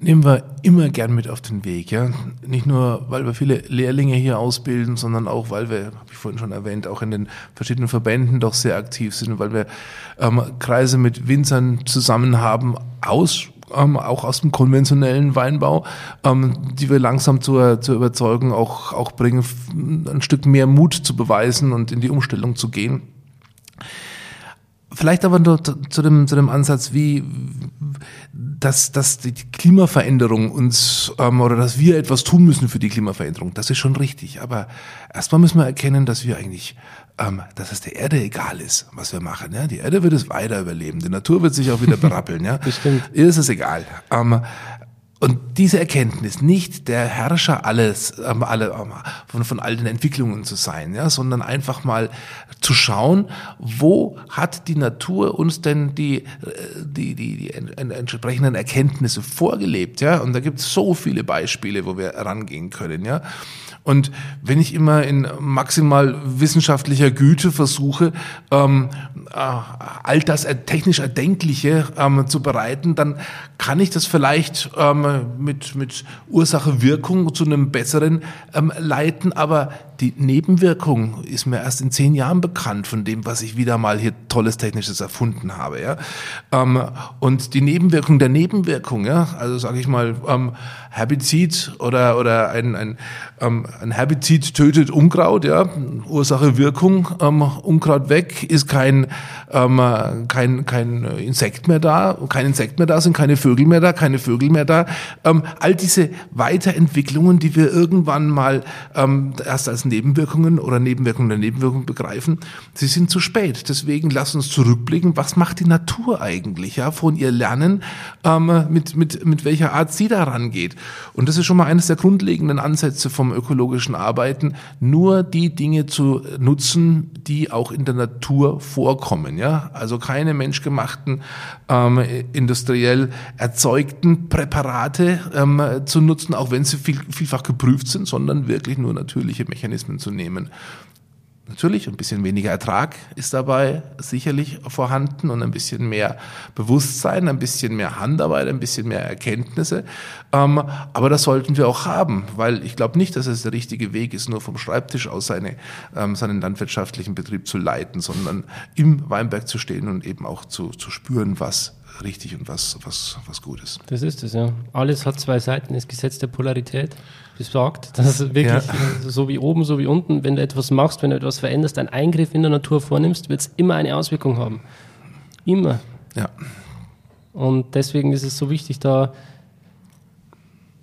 Nehmen wir immer gern mit auf den Weg, ja. Nicht nur, weil wir viele Lehrlinge hier ausbilden, sondern auch, weil wir, habe ich vorhin schon erwähnt, auch in den verschiedenen Verbänden doch sehr aktiv sind, weil wir ähm, Kreise mit Winzern zusammen haben, aus ähm, auch aus dem konventionellen Weinbau, ähm, die wir langsam zur, zur Überzeugung auch, auch bringen, ein Stück mehr Mut zu beweisen und in die Umstellung zu gehen. Vielleicht aber nur zu dem, zu dem Ansatz, wie dass, dass die Klimaveränderung uns ähm, oder dass wir etwas tun müssen für die Klimaveränderung, das ist schon richtig. Aber erstmal müssen wir erkennen, dass wir eigentlich, ähm, dass es der Erde egal ist, was wir machen. Ja? Die Erde wird es weiter überleben, die Natur wird sich auch wieder berappeln. Ja? Bestimmt. Ihr ist es egal. Ähm, und diese Erkenntnis, nicht der Herrscher alles, ähm, alle, ähm, von, von all den Entwicklungen zu sein, ja, sondern einfach mal zu schauen, wo hat die Natur uns denn die, äh, die, die, die entsprechenden Erkenntnisse vorgelebt, ja, und da gibt es so viele Beispiele, wo wir rangehen können, ja. Und wenn ich immer in maximal wissenschaftlicher Güte versuche, ähm, äh, all das technisch Erdenkliche ähm, zu bereiten, dann kann ich das vielleicht ähm, mit, mit Ursache-Wirkung zu einem besseren ähm, leiten, aber die Nebenwirkung ist mir erst in zehn Jahren bekannt von dem, was ich wieder mal hier tolles Technisches erfunden habe. Ja? Ähm, und die Nebenwirkung der Nebenwirkung, ja, also sage ich mal, ähm, Herbizid oder, oder ein, ein, ähm, ein Herbizid tötet Unkraut, ja, Ursache Wirkung, ähm, Unkraut weg, ist kein, ähm, kein, kein Insekt mehr da, kein Insekt mehr da, sind keine Vögel mehr da, keine Vögel mehr da. Ähm, all diese Weiterentwicklungen, die wir irgendwann mal ähm, erst als Nebenwirkungen oder Nebenwirkungen der Nebenwirkung begreifen, sie sind zu spät. Deswegen lass uns zurückblicken, was macht die Natur eigentlich, ja, von ihr lernen, ähm, mit, mit, mit welcher Art sie da rangeht. Und das ist schon mal eines der grundlegenden Ansätze vom ökologischen Arbeiten, nur die Dinge zu nutzen, die auch in der Natur vorkommen, ja, also keine menschgemachten, ähm, industriell erzeugten Präparate ähm, zu nutzen, auch wenn sie viel, vielfach geprüft sind, sondern wirklich nur natürliche Mechanismen Mechanismen zu nehmen. Natürlich, ein bisschen weniger Ertrag ist dabei sicherlich vorhanden und ein bisschen mehr Bewusstsein, ein bisschen mehr Handarbeit, ein bisschen mehr Erkenntnisse. Ähm, aber das sollten wir auch haben, weil ich glaube nicht, dass es der richtige Weg ist, nur vom Schreibtisch aus seine, ähm, seinen landwirtschaftlichen Betrieb zu leiten, sondern im Weinberg zu stehen und eben auch zu, zu spüren, was richtig und was, was, was gut ist. Das ist es, ja. Alles hat zwei Seiten, das Gesetz der Polarität besagt, dass wirklich ja. so wie oben, so wie unten, wenn du etwas machst, wenn du etwas veränderst, einen Eingriff in der Natur vornimmst, wird es immer eine Auswirkung haben. Immer. Ja. Und deswegen ist es so wichtig, da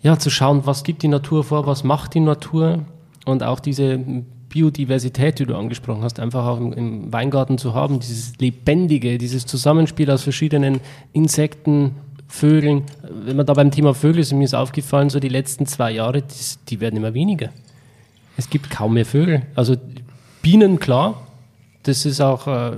ja, zu schauen, was gibt die Natur vor, was macht die Natur und auch diese Biodiversität, die du angesprochen hast, einfach auch im, im Weingarten zu haben, dieses Lebendige, dieses Zusammenspiel aus verschiedenen Insekten, Vögeln. Wenn man da beim Thema Vögel ist, mir ist aufgefallen, so die letzten zwei Jahre, die, die werden immer weniger. Es gibt kaum mehr Vögel. Also Bienen, klar, das ist auch, äh,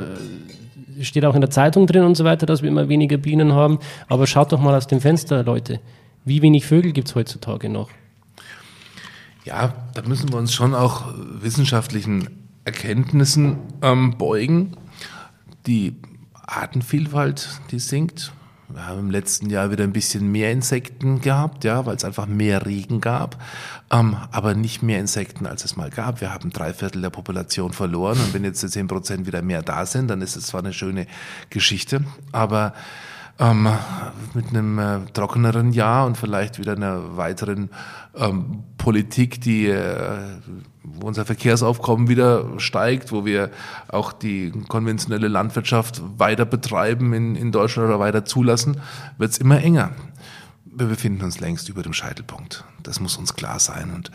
steht auch in der Zeitung drin und so weiter, dass wir immer weniger Bienen haben. Aber schaut doch mal aus dem Fenster, Leute. Wie wenig Vögel gibt es heutzutage noch? Ja, da müssen wir uns schon auch wissenschaftlichen Erkenntnissen ähm, beugen. Die Artenvielfalt, die sinkt. Wir haben im letzten Jahr wieder ein bisschen mehr Insekten gehabt, ja, weil es einfach mehr Regen gab, ähm, aber nicht mehr Insekten, als es mal gab. Wir haben drei Viertel der Population verloren und wenn jetzt zehn Prozent wieder mehr da sind, dann ist es zwar eine schöne Geschichte, aber ähm, mit einem äh, trockeneren Jahr und vielleicht wieder einer weiteren ähm, Politik, die äh, wo unser Verkehrsaufkommen wieder steigt, wo wir auch die konventionelle Landwirtschaft weiter betreiben in, in Deutschland oder weiter zulassen, wird es immer enger. wir befinden uns längst über dem Scheitelpunkt. Das muss uns klar sein. Und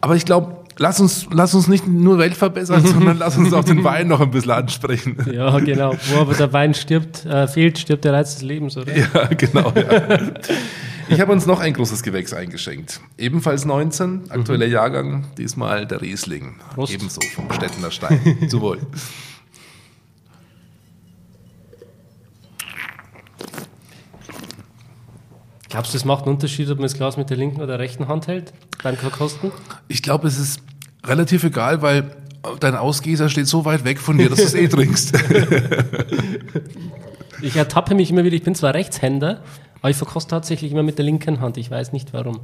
aber ich glaube, lass uns, lass uns nicht nur Welt verbessern, sondern lass uns auch den Wein noch ein bisschen ansprechen. Ja, genau. Wo aber der Wein stirbt, äh, fehlt, stirbt der Reiz des Lebens, oder? Ja, genau. Ja. Ich habe uns noch ein großes Gewächs eingeschenkt. Ebenfalls 19, aktueller mhm. Jahrgang, diesmal der Riesling. Prost. Ebenso vom Stettener Stein. Zu wohl. Glaubst du, es macht einen Unterschied, ob man das Glas mit der linken oder rechten Hand hält beim Verkosten? Ich glaube, es ist relativ egal, weil dein Ausgießer steht so weit weg von dir, dass du es eh trinkst. ich ertappe mich immer wieder, ich bin zwar Rechtshänder, aber ich verkoste tatsächlich immer mit der linken Hand. Ich weiß nicht warum.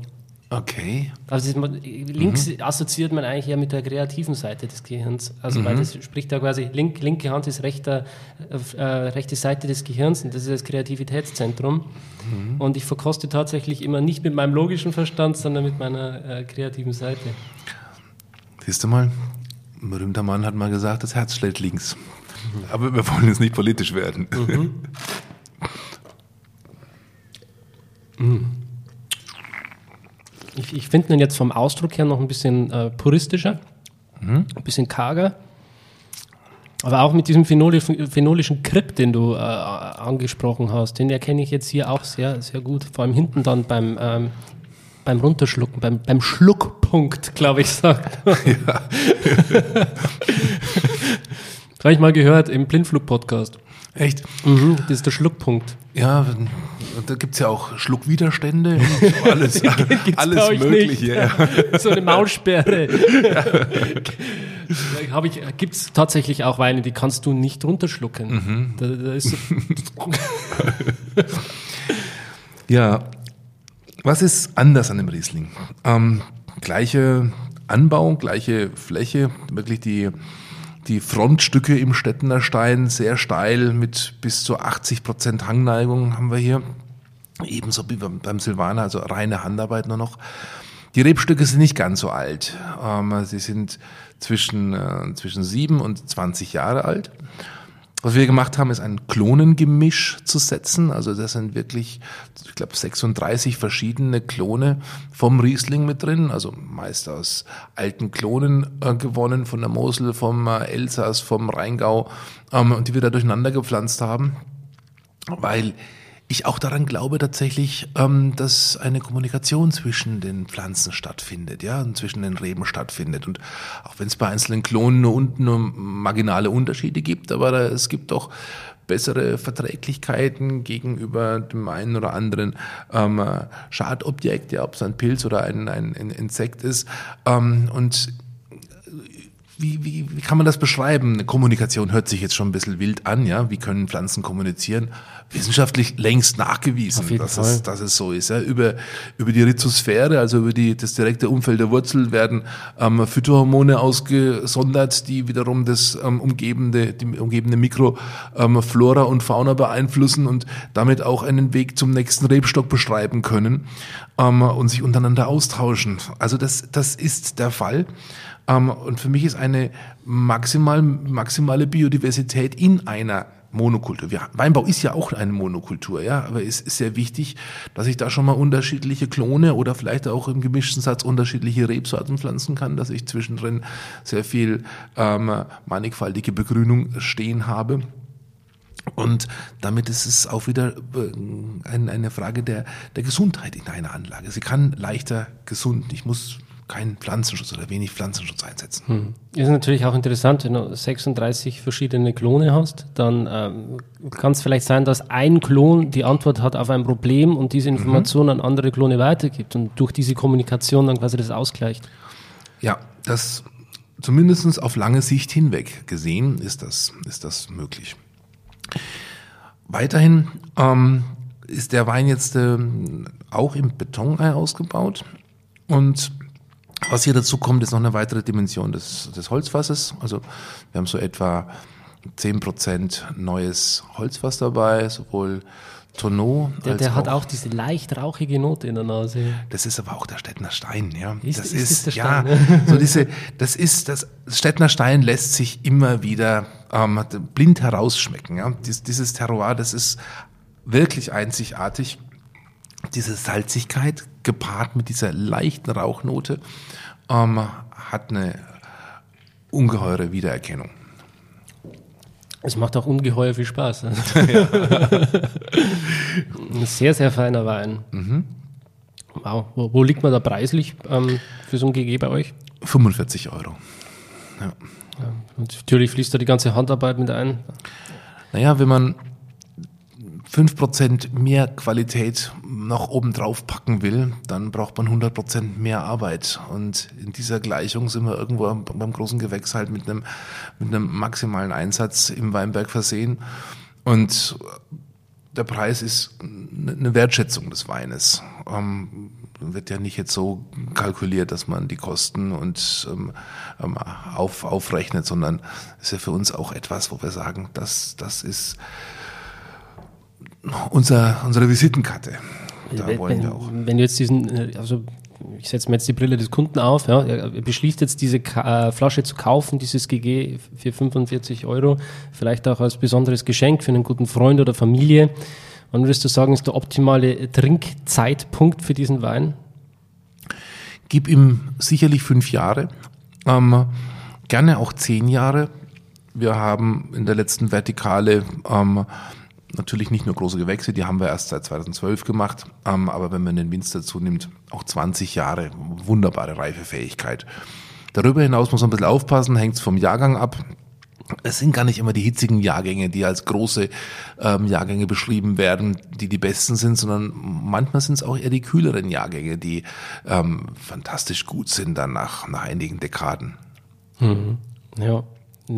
Okay. Also links mhm. assoziiert man eigentlich ja mit der kreativen Seite des Gehirns. Also mhm. weil das spricht da quasi, link, linke Hand ist rechter, äh, rechte Seite des Gehirns und das ist das Kreativitätszentrum. Mhm. Und ich verkoste tatsächlich immer nicht mit meinem logischen Verstand, sondern mit meiner äh, kreativen Seite. Siehst du mal, ein berühmter Mann hat mal gesagt, das Herz schlägt links. Aber wir wollen jetzt nicht politisch werden. Mhm. Ich, ich finde ihn jetzt vom Ausdruck her noch ein bisschen äh, puristischer, mhm. ein bisschen karger. Aber auch mit diesem phenolischen, Krip, den du äh, angesprochen hast, den erkenne ich jetzt hier auch sehr, sehr gut. Vor allem hinten dann beim, ähm, beim Runterschlucken, beim, beim Schluckpunkt, glaube ich, sagt. Ja. Habe ich mal gehört im Blindflug-Podcast. Echt? Mhm, das ist der Schluckpunkt. Ja, da gibt es ja auch Schluckwiderstände und alles, alles Mögliche. Ja. So eine Maussperre. ja. gibt es tatsächlich auch Weine, die kannst du nicht runterschlucken. Mhm. Da, da ist ja, was ist anders an dem Riesling? Ähm, gleiche Anbau, gleiche Fläche, wirklich die die Frontstücke im Stettener Stein sehr steil mit bis zu 80 Prozent Hangneigung haben wir hier. Ebenso wie beim Silvaner, also reine Handarbeit nur noch. Die Rebstücke sind nicht ganz so alt. Ähm, sie sind zwischen, äh, zwischen sieben und 20 Jahre alt. Was wir gemacht haben, ist ein Klonengemisch zu setzen. Also das sind wirklich, ich glaube, 36 verschiedene Klone vom Riesling mit drin. Also meist aus alten Klonen äh, gewonnen, von der Mosel, vom äh, Elsass, vom Rheingau, ähm, die wir da durcheinander gepflanzt haben. Weil ich auch daran glaube tatsächlich, ähm, dass eine Kommunikation zwischen den Pflanzen stattfindet, ja, und zwischen den Reben stattfindet. Und auch wenn es bei einzelnen Klonen nur, nur marginale Unterschiede gibt, aber da, es gibt auch bessere Verträglichkeiten gegenüber dem einen oder anderen ähm, Schadobjekt, ja, ob es ein Pilz oder ein, ein, ein Insekt ist. Ähm, und wie, wie, wie kann man das beschreiben? Kommunikation hört sich jetzt schon ein bisschen wild an, ja. Wie können Pflanzen kommunizieren? Wissenschaftlich längst nachgewiesen, dass es, dass es so ist. Ja. Über, über die Rhizosphäre, also über die, das direkte Umfeld der Wurzel werden ähm, Phytohormone ausgesondert, die wiederum das ähm, umgebende, die umgebende Mikroflora ähm, und Fauna beeinflussen und damit auch einen Weg zum nächsten Rebstock beschreiben können ähm, und sich untereinander austauschen. Also das, das ist der Fall. Ähm, und für mich ist eine maximal, maximale Biodiversität in einer Monokultur. Weinbau ist ja auch eine Monokultur, ja, aber es ist sehr wichtig, dass ich da schon mal unterschiedliche Klone oder vielleicht auch im gemischten Satz unterschiedliche Rebsorten pflanzen kann, dass ich zwischendrin sehr viel ähm, mannigfaltige Begrünung stehen habe. Und damit ist es auch wieder äh, eine Frage der, der Gesundheit in einer Anlage. Sie kann leichter gesund. Ich muss keinen Pflanzenschutz oder wenig Pflanzenschutz einsetzen. Hm. Ist natürlich auch interessant, wenn du 36 verschiedene Klone hast, dann ähm, kann es vielleicht sein, dass ein Klon die Antwort hat auf ein Problem und diese Information mhm. an andere Klone weitergibt und durch diese Kommunikation dann quasi das ausgleicht. Ja, das zumindest auf lange Sicht hinweg gesehen ist das, ist das möglich. Weiterhin ähm, ist der Wein jetzt äh, auch im Betonei ausgebaut und was hier dazu kommt, ist noch eine weitere Dimension des, des Holzfasses. Also wir haben so etwa 10% neues Holzfass dabei, sowohl Tonneau. Der, der hat auch diese leicht rauchige Note in der Nase. Das ist aber auch der Stettner Stein, ja. Ist, das ist, ist, ist ja, so diese, das ist, das Stettner Stein lässt sich immer wieder ähm, blind herausschmecken, ja. Dies, dieses Terroir, das ist wirklich einzigartig. Diese Salzigkeit gepaart mit dieser leichten Rauchnote ähm, hat eine ungeheure Wiedererkennung. Es macht auch ungeheuer viel Spaß. Ein sehr, sehr feiner Wein. Mhm. Wow. Wo, wo, liegt man da preislich ähm, für so ein GG bei euch? 45 Euro. Ja. ja. natürlich fließt da die ganze Handarbeit mit ein. Naja, wenn man 5% mehr Qualität noch oben drauf packen will, dann braucht man 100% mehr Arbeit. Und in dieser Gleichung sind wir irgendwo beim großen Gewächs halt mit einem, mit einem maximalen Einsatz im Weinberg versehen. Und der Preis ist eine Wertschätzung des Weines. Ähm, wird ja nicht jetzt so kalkuliert, dass man die Kosten und ähm, ähm auf, aufrechnet, sondern ist ja für uns auch etwas, wo wir sagen, das, das ist unser, unsere Visitenkarte. Da wenn, wollen wir auch. Wenn du jetzt diesen, äh, also ich setze mir jetzt die Brille des Kunden auf, ja, er beschließt jetzt diese äh, Flasche zu kaufen, dieses GG für 45 Euro, vielleicht auch als besonderes Geschenk für einen guten Freund oder Familie. Wann würdest du sagen, ist der optimale Trinkzeitpunkt für diesen Wein? Gib ihm sicherlich fünf Jahre, ähm, gerne auch zehn Jahre. Wir haben in der letzten Vertikale ähm, Natürlich nicht nur große Gewächse, die haben wir erst seit 2012 gemacht, ähm, aber wenn man den Winz dazu nimmt, auch 20 Jahre, wunderbare Reifefähigkeit. Darüber hinaus muss man ein bisschen aufpassen, hängt es vom Jahrgang ab. Es sind gar nicht immer die hitzigen Jahrgänge, die als große ähm, Jahrgänge beschrieben werden, die die besten sind, sondern manchmal sind es auch eher die kühleren Jahrgänge, die ähm, fantastisch gut sind dann nach, nach einigen Dekaden. Mhm. Ja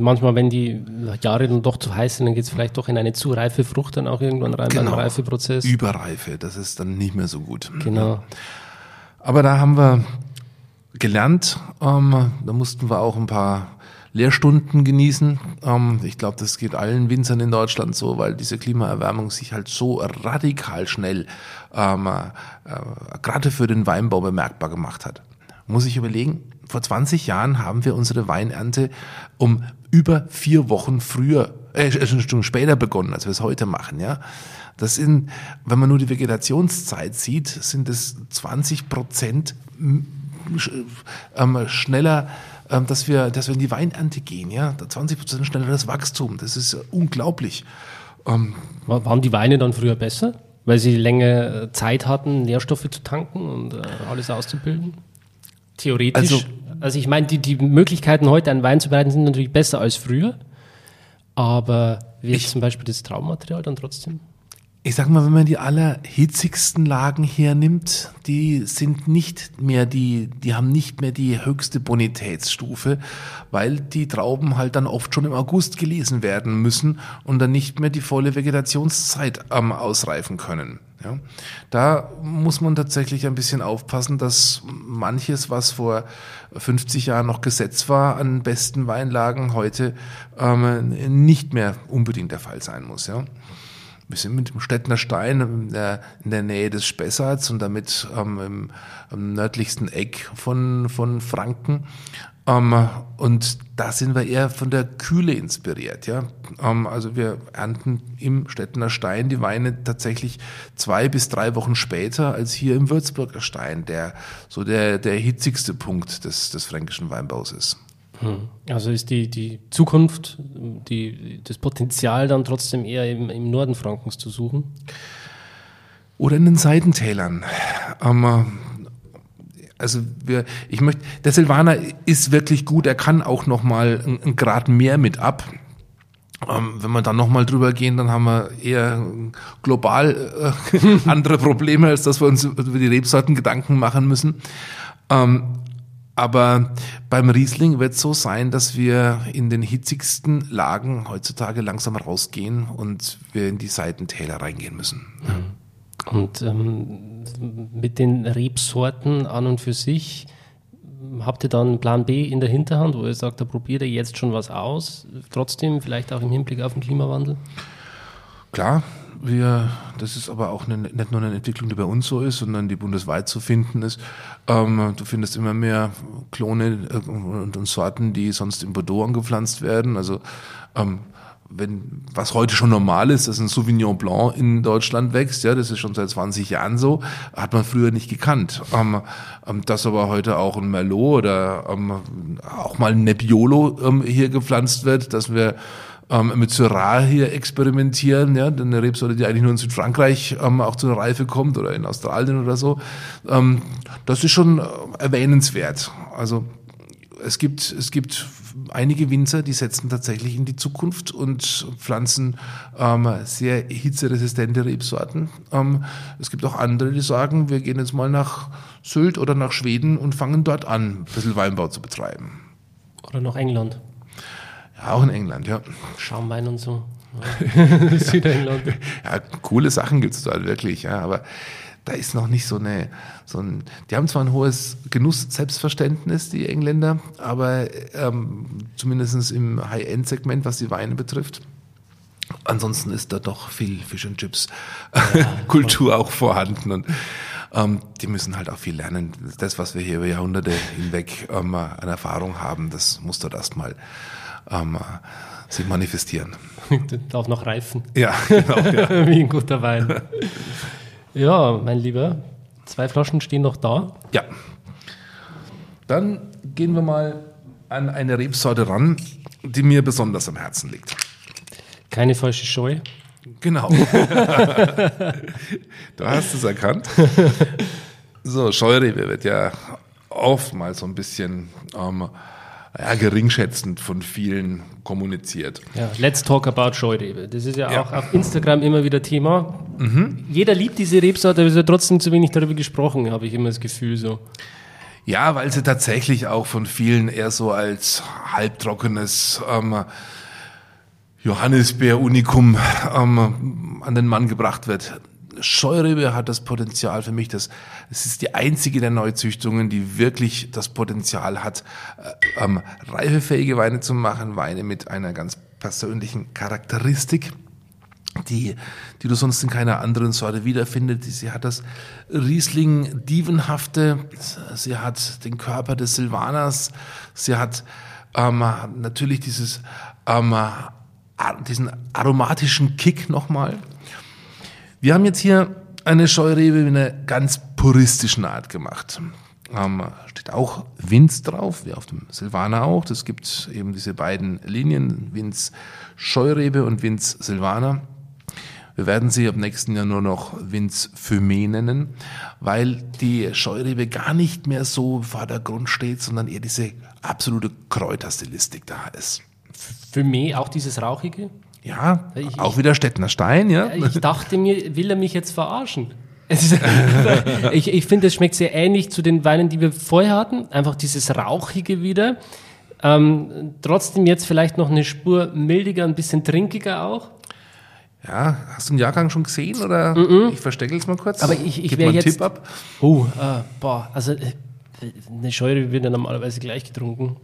manchmal, wenn die Jahre dann doch zu heiß sind, dann geht es vielleicht doch in eine zu reife Frucht dann auch irgendwann rein genau. beim Reifeprozess. Überreife, das ist dann nicht mehr so gut. Genau. Aber da haben wir gelernt, ähm, da mussten wir auch ein paar Lehrstunden genießen. Ähm, ich glaube, das geht allen Winzern in Deutschland so, weil diese Klimaerwärmung sich halt so radikal schnell ähm, äh, gerade für den Weinbau bemerkbar gemacht hat. Muss ich überlegen, vor 20 Jahren haben wir unsere Weinernte um über vier Wochen früher, äh, eine Stunde später begonnen, als wir es heute machen, ja. Das sind, wenn man nur die Vegetationszeit sieht, sind es 20 Prozent ähm, schneller, ähm, dass wir, dass wir in die Weinernte gehen, ja. 20 Prozent schneller das Wachstum. Das ist unglaublich. Ähm, Waren die Weine dann früher besser? Weil sie länger Zeit hatten, Nährstoffe zu tanken und äh, alles auszubilden? Theoretisch. Also, also ich meine, die, die Möglichkeiten heute einen Wein zu bereiten sind natürlich besser als früher. Aber wie zum Beispiel das Traummaterial dann trotzdem? Ich sag mal, wenn man die allerhitzigsten Lagen hernimmt, die sind nicht mehr die, die haben nicht mehr die höchste Bonitätsstufe, weil die Trauben halt dann oft schon im August gelesen werden müssen und dann nicht mehr die volle Vegetationszeit ähm, ausreifen können. Ja, da muss man tatsächlich ein bisschen aufpassen, dass manches, was vor 50 Jahren noch Gesetz war an besten Weinlagen, heute ähm, nicht mehr unbedingt der Fall sein muss. Ja. Wir sind mit dem Stettner Stein in der, in der Nähe des Spessarts und damit ähm, im, im nördlichsten Eck von, von Franken. Ähm, und da sind wir eher von der Kühle inspiriert. Ja? Ähm, also wir ernten im Stettener Stein die Weine tatsächlich zwei bis drei Wochen später als hier im Würzburger Stein, der so der, der hitzigste Punkt des, des fränkischen Weinbaus ist. Hm. Also ist die, die Zukunft, die, das Potenzial dann trotzdem eher im, im Norden Frankens zu suchen? Oder in den Seitentälern. Ähm, also wir, ich möchte, der Silvaner ist wirklich gut, er kann auch noch mal einen Grad mehr mit ab. Ähm, wenn wir dann noch mal drüber gehen, dann haben wir eher global äh, andere Probleme, als dass wir uns über die Rebsorten Gedanken machen müssen. Ähm, aber beim Riesling wird es so sein, dass wir in den hitzigsten Lagen heutzutage langsam rausgehen und wir in die Seitentäler reingehen müssen. Und ähm, mit den Rebsorten an und für sich, habt ihr dann Plan B in der Hinterhand, wo ihr sagt, da probiert ihr jetzt schon was aus, trotzdem vielleicht auch im Hinblick auf den Klimawandel? Klar, wir, das ist aber auch eine, nicht nur eine Entwicklung, die bei uns so ist, sondern die bundesweit zu finden ist. Ähm, du findest immer mehr Klone äh, und, und, Sorten, die sonst in Bordeaux angepflanzt werden. Also ähm, wenn, was heute schon normal ist, dass ein Sauvignon Blanc in Deutschland wächst, ja, das ist schon seit 20 Jahren so, hat man früher nicht gekannt. Ähm, ähm, dass aber heute auch ein Merlot oder ähm, auch mal ein Nebbiolo ähm, hier gepflanzt wird, dass wir ähm, mit Syrah hier experimentieren, ja, eine Rebsorte, die eigentlich nur in Südfrankreich ähm, auch zur Reife kommt oder in Australien oder so. Ähm, das ist schon äh, erwähnenswert. Also es gibt, es gibt einige Winzer, die setzen tatsächlich in die Zukunft und pflanzen ähm, sehr hitzeresistente Rebsorten. Ähm, es gibt auch andere, die sagen, wir gehen jetzt mal nach Sylt oder nach Schweden und fangen dort an, ein bisschen Weinbau zu betreiben. Oder nach England. Ja, auch in England, ja. Schaumwein und so. Ja. Südengland. ja, coole Sachen gibt es dort wirklich, ja, aber da ist noch nicht so eine, so ein, die haben zwar ein hohes Genuss-Selbstverständnis, die Engländer, aber ähm, zumindest im High-End-Segment, was die Weine betrifft. Ansonsten ist da doch viel Fish and Chips ja, Kultur auch vorhanden und ähm, die müssen halt auch viel lernen. Das, was wir hier über Jahrhunderte hinweg ähm, an Erfahrung haben, das muss dort erstmal ähm, sich manifestieren. Darf noch reifen. Ja, genau. Ja. Wie ein guter Wein. Ja, mein Lieber, zwei Flaschen stehen noch da. Ja. Dann gehen wir mal an eine Rebsorte ran, die mir besonders am Herzen liegt. Keine falsche Scheu. Genau. du hast es erkannt. So, Scheurebe wird ja oftmals so ein bisschen ähm, ja, geringschätzend von vielen kommuniziert. Ja, let's talk about Scheurebe. Das ist ja, ja. auch auf Instagram immer wieder Thema. Mhm. Jeder liebt diese Rebsorte, aber es wird trotzdem zu wenig darüber gesprochen, habe ich immer das Gefühl so. Ja, weil sie tatsächlich auch von vielen eher so als halbtrockenes ähm, Johannisbeer-Unikum ähm, an den Mann gebracht wird. Scheurebe hat das Potenzial für mich, dass es ist die einzige der Neuzüchtungen, die wirklich das Potenzial hat, äh, ähm, reifefähige Weine zu machen, Weine mit einer ganz persönlichen Charakteristik, die, die du sonst in keiner anderen Sorte wiederfindest. Sie hat das Riesling-Dievenhafte, sie hat den Körper des Silvaners, sie hat ähm, natürlich dieses, ähm, diesen aromatischen Kick nochmal. Wir haben jetzt hier eine Scheurebe in einer ganz puristischen Art gemacht. Ähm, steht auch Winz drauf, wie auf dem Silvaner auch. Das gibt eben diese beiden Linien, Winz Scheurebe und Winz Silvaner. Wir werden sie ab nächsten Jahr nur noch Winz Fumé nennen, weil die Scheurebe gar nicht mehr so im Vordergrund steht, sondern eher diese absolute Kräuterstilistik da ist. Fumé, auch dieses Rauchige? Ja, ich, auch wieder Stettner Stein, ja. Ich dachte mir, will er mich jetzt verarschen? ich ich finde, es schmeckt sehr ähnlich zu den Weinen, die wir vorher hatten. Einfach dieses Rauchige wieder. Ähm, trotzdem jetzt vielleicht noch eine Spur mildiger, ein bisschen trinkiger auch. Ja, hast du den Jahrgang schon gesehen oder? Mm -mm. Ich verstecke es mal kurz. Aber ich, ich wäre jetzt. Tipp ab. Oh, äh, boah, also äh, eine Scheure wird ja normalerweise gleich getrunken.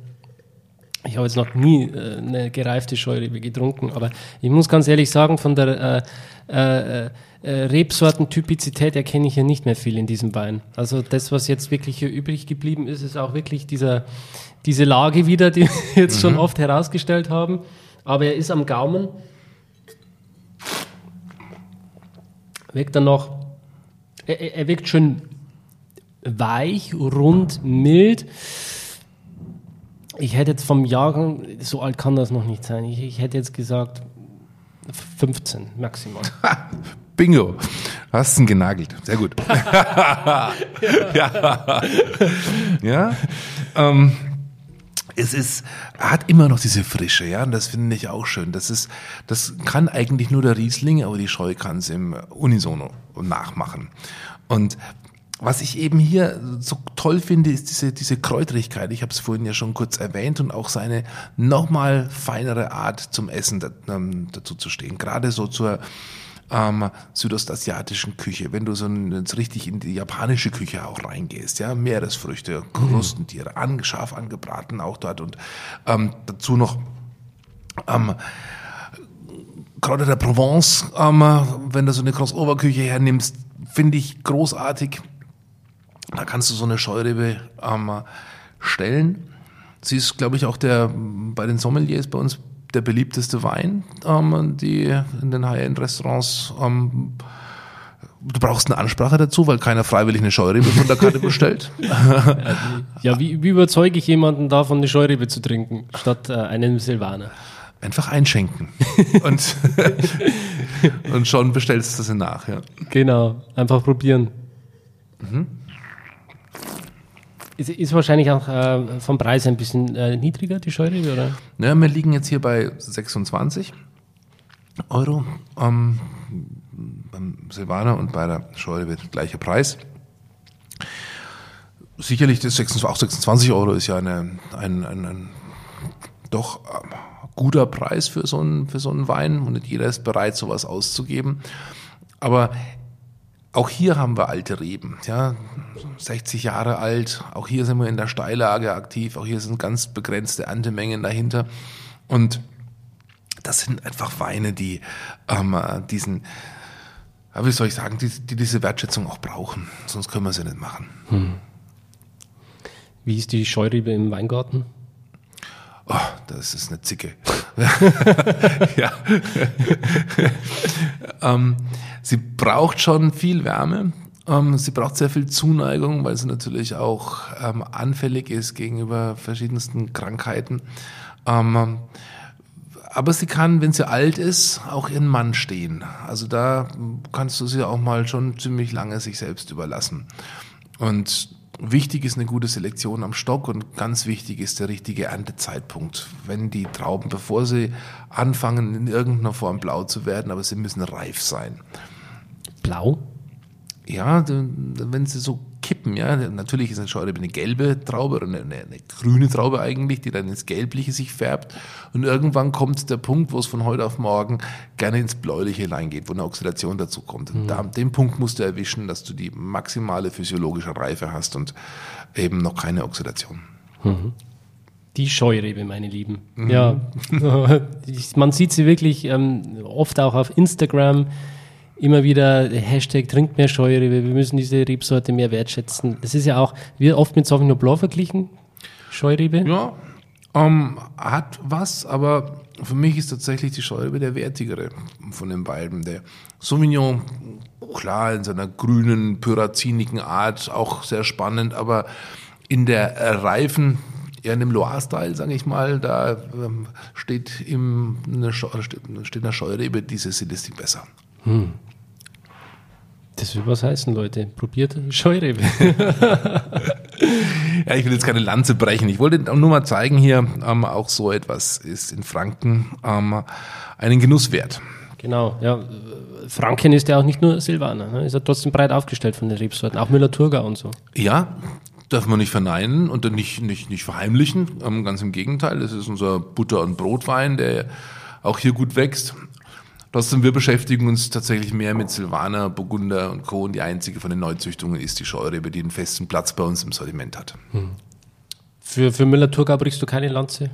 Ich habe jetzt noch nie äh, eine gereifte Scheurebe getrunken, aber ich muss ganz ehrlich sagen, von der äh, äh, äh, Rebsortentypizität erkenne ich ja nicht mehr viel in diesem Wein. Also das, was jetzt wirklich hier übrig geblieben ist, ist auch wirklich dieser, diese Lage wieder, die wir jetzt mhm. schon oft herausgestellt haben. Aber er ist am Gaumen. Wirkt dann noch, er, er wirkt schön weich, rund, mild. Ich hätte jetzt vom Jahrgang, so alt kann das noch nicht sein, ich, ich hätte jetzt gesagt 15 maximal. Bingo. Hast ihn genagelt. Sehr gut. ja. ja. ja. Ähm, es ist, hat immer noch diese Frische, ja, und das finde ich auch schön. Das ist, das kann eigentlich nur der Riesling, aber die Scheu kann es im Unisono nachmachen. Und was ich eben hier so toll finde, ist diese, diese Kräuterigkeit. Ich habe es vorhin ja schon kurz erwähnt und auch seine nochmal feinere Art zum Essen ähm, dazu zu stehen. Gerade so zur ähm, südostasiatischen Küche, wenn du so jetzt richtig in die japanische Küche auch reingehst, ja, Meeresfrüchte, Krustentiere, an, scharf angebraten auch dort und ähm, dazu noch ähm, Kräuter der Provence, ähm, wenn du so eine Crossover-Küche hernimmst, finde ich großartig. Da kannst du so eine Scheurebe ähm, stellen. Sie ist, glaube ich, auch der bei den Sommeliers bei uns der beliebteste Wein, ähm, die in den High-End-Restaurants. Ähm, du brauchst eine Ansprache dazu, weil keiner freiwillig eine Scheurebe von der Karte bestellt. ja, wie, wie überzeuge ich jemanden davon, eine Scheurebe zu trinken, statt äh, einen Silvaner? Einfach einschenken. und, und schon bestellst du sie nach. Ja. Genau, einfach probieren. Mhm. Ist, ist wahrscheinlich auch äh, vom Preis ein bisschen äh, niedriger, die Scheurebe, oder? Ja, wir liegen jetzt hier bei 26 Euro ähm, beim Silvaner und bei der Scheurebe gleicher Preis. Sicherlich das 26, auch 26 Euro ist ja eine, ein, ein, ein doch äh, guter Preis für so, einen, für so einen Wein und nicht jeder ist bereit, sowas auszugeben. Aber auch hier haben wir alte Reben, ja, 60 Jahre alt. Auch hier sind wir in der Steillage aktiv. Auch hier sind ganz begrenzte Erntemengen dahinter. Und das sind einfach Weine, die ähm, diesen, wie soll ich sagen, die, die, diese Wertschätzung auch brauchen. Sonst können wir sie nicht machen. Hm. Wie ist die Scheurebe im Weingarten? Oh, das ist eine Zicke. ja. ähm, sie braucht schon viel Wärme. Ähm, sie braucht sehr viel Zuneigung, weil sie natürlich auch ähm, anfällig ist gegenüber verschiedensten Krankheiten. Ähm, aber sie kann, wenn sie alt ist, auch ihren Mann stehen. Also da kannst du sie auch mal schon ziemlich lange sich selbst überlassen. Und Wichtig ist eine gute Selektion am Stock und ganz wichtig ist der richtige Erntezeitpunkt. Wenn die Trauben, bevor sie anfangen, in irgendeiner Form blau zu werden, aber sie müssen reif sein. Blau? Ja, wenn sie so kippen, ja, natürlich ist eine Scheurebe eine gelbe Traube oder eine, eine, grüne Traube eigentlich, die dann ins Gelbliche sich färbt. Und irgendwann kommt der Punkt, wo es von heute auf morgen gerne ins Bläuliche hineingeht, wo eine Oxidation dazu kommt. Und mhm. da, den Punkt musst du erwischen, dass du die maximale physiologische Reife hast und eben noch keine Oxidation. Mhm. Die Scheurebe, meine Lieben. Mhm. Ja, man sieht sie wirklich ähm, oft auch auf Instagram immer wieder Hashtag trinkt mehr Scheurebe, wir müssen diese Rebsorte mehr wertschätzen. Das ist ja auch, wird oft mit Sauvignon Blanc verglichen, Scheurebe. Ja, ähm, hat was, aber für mich ist tatsächlich die Scheurebe der wertigere von den beiden. Der Sauvignon, klar, in seiner grünen, pyrazinigen Art auch sehr spannend, aber in der reifen eher in dem Loire-Style, sage ich mal, da ähm, steht, im, eine steht in der Scheurebe diese Stilistik besser. Hm. Das will was heißen, Leute. Probiert Scheurebe. ja, ich will jetzt keine Lanze brechen. Ich wollte nur mal zeigen hier, ähm, auch so etwas ist in Franken ähm, einen Genuss wert. Genau, ja. Franken ist ja auch nicht nur Silvaner, ne? ist ja trotzdem breit aufgestellt von den Rebsorten, auch Müller-Thurgau und so. Ja, darf man nicht verneinen und nicht, nicht, nicht verheimlichen. Ähm, ganz im Gegenteil, das ist unser Butter- und Brotwein, der auch hier gut wächst. Trotzdem, wir beschäftigen uns tatsächlich mehr mit Silvaner, Burgunder und Co. Und die einzige von den Neuzüchtungen ist die Scheurebe, die einen festen Platz bei uns im Sortiment hat. Hm. Für, für Müller-Thurgau brichst du keine Lanze?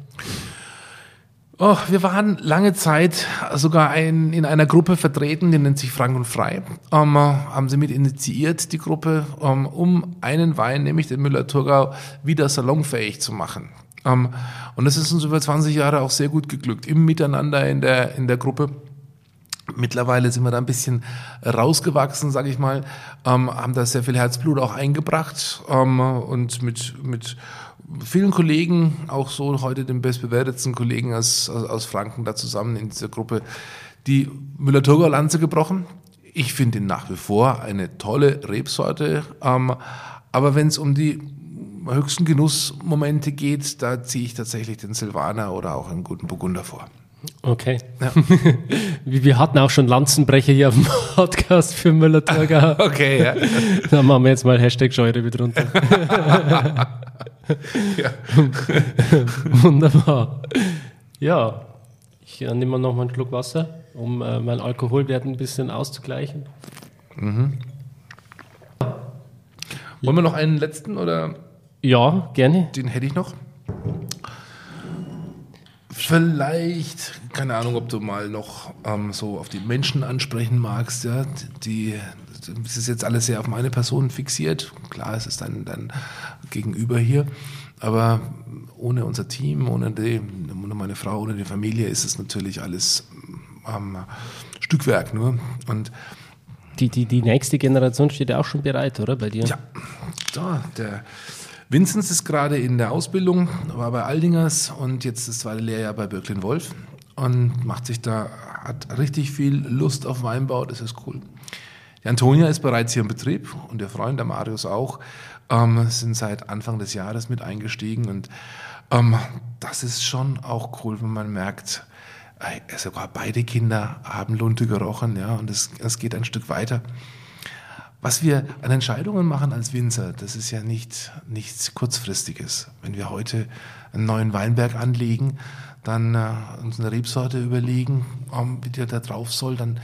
Oh, wir waren lange Zeit sogar ein, in einer Gruppe vertreten, die nennt sich Frank und Frei. Ähm, haben sie mit initiiert, die Gruppe, ähm, um einen Wein, nämlich den Müller-Thurgau, wieder salonfähig zu machen. Ähm, und das ist uns über 20 Jahre auch sehr gut geglückt, im Miteinander in der, in der Gruppe. Mittlerweile sind wir da ein bisschen rausgewachsen, sage ich mal, ähm, haben da sehr viel Herzblut auch eingebracht ähm, und mit, mit vielen Kollegen, auch so heute den bestbewertetsten Kollegen aus, aus, aus Franken da zusammen in dieser Gruppe, die Müller-Thurgau-Lanze gebrochen. Ich finde ihn nach wie vor eine tolle Rebsorte, ähm, aber wenn es um die höchsten Genussmomente geht, da ziehe ich tatsächlich den Silvaner oder auch einen guten Burgunder vor. Okay. Ja. wir hatten auch schon Lanzenbrecher hier auf dem Podcast für Müller-Thurgau. okay, ja. Dann machen wir jetzt mal Hashtag Scheurebe drunter. ja. Wunderbar. Ja, ich äh, nehme noch mal einen Schluck Wasser, um äh, meinen Alkoholwert ein bisschen auszugleichen. Mhm. Wollen wir noch einen letzten oder? Ja, gerne. Den hätte ich noch. Vielleicht, keine Ahnung, ob du mal noch ähm, so auf die Menschen ansprechen magst, ja, die es ist jetzt alles sehr auf meine Person fixiert. Klar, es ist dein, dein Gegenüber hier, aber ohne unser Team, ohne, die, ohne meine Frau, ohne die Familie ist es natürlich alles ähm, Stückwerk nur. Und die, die, die nächste Generation steht ja auch schon bereit, oder bei dir? Ja, da, der Vinzenz ist gerade in der Ausbildung, war bei Aldingers und jetzt das zweite Lehrjahr bei Birklin Wolf und macht sich da, hat richtig viel Lust auf Weinbau, das ist cool. Die Antonia ist bereits hier im Betrieb und der Freund, der Marius auch, ähm, sind seit Anfang des Jahres mit eingestiegen und ähm, das ist schon auch cool, wenn man merkt, äh, sogar beide Kinder haben Lunte gerochen, ja, und es geht ein Stück weiter. Was wir an Entscheidungen machen als Winzer, das ist ja nicht, nichts Kurzfristiges. Wenn wir heute einen neuen Weinberg anlegen, dann äh, uns eine Rebsorte überlegen, um, wie der da drauf soll, dann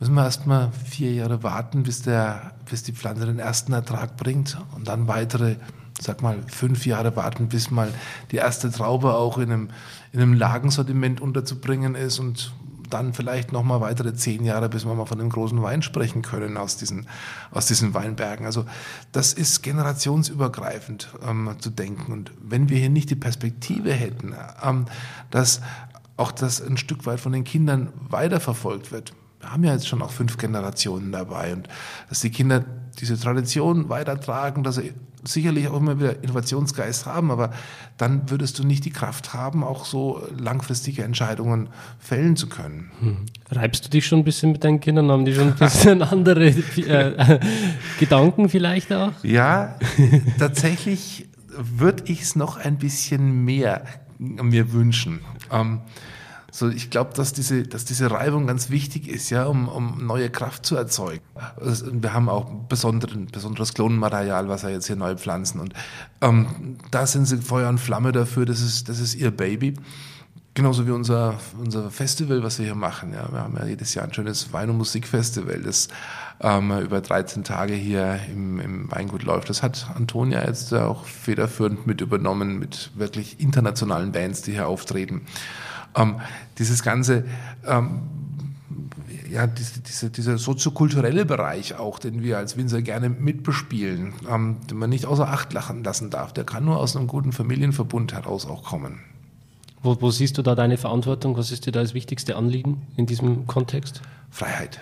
müssen wir erstmal vier Jahre warten, bis, der, bis die Pflanze den ersten Ertrag bringt und dann weitere, sag mal, fünf Jahre warten, bis mal die erste Traube auch in einem, in einem Lagensortiment unterzubringen ist und dann vielleicht noch mal weitere zehn Jahre, bis wir mal von dem großen Wein sprechen können aus diesen, aus diesen Weinbergen. Also das ist generationsübergreifend ähm, zu denken. Und wenn wir hier nicht die Perspektive hätten, ähm, dass auch das ein Stück weit von den Kindern weiterverfolgt wird, wir haben ja jetzt schon auch fünf Generationen dabei und dass die Kinder diese Tradition weitertragen, dass sie sicherlich auch immer wieder Innovationsgeist haben, aber dann würdest du nicht die Kraft haben, auch so langfristige Entscheidungen fällen zu können. Hm. Reibst du dich schon ein bisschen mit deinen Kindern? Haben die schon ein bisschen andere äh, Gedanken vielleicht auch? Ja, tatsächlich würde ich es noch ein bisschen mehr mir wünschen. Ähm, so, ich glaube, dass diese, dass diese Reibung ganz wichtig ist, ja, um, um neue Kraft zu erzeugen. Wir haben auch besonderen, besonderes Klonenmaterial, was wir jetzt hier neu pflanzen. Und ähm, da sind sie Feuer und Flamme dafür, das ist, das ist ihr Baby. Genauso wie unser, unser Festival, was wir hier machen. Ja. Wir haben ja jedes Jahr ein schönes Wein- und Musikfestival, das ähm, über 13 Tage hier im, im Weingut läuft. Das hat Antonia jetzt auch federführend mit übernommen, mit wirklich internationalen Bands, die hier auftreten. Ähm, dieses ganze, ähm, ja, diese, diese, dieser soziokulturelle Bereich auch, den wir als Winzer gerne mitbespielen, ähm, den man nicht außer Acht lachen lassen darf, der kann nur aus einem guten Familienverbund heraus auch kommen. Wo, wo siehst du da deine Verantwortung? Was ist dir da das wichtigste Anliegen in diesem Kontext? Freiheit.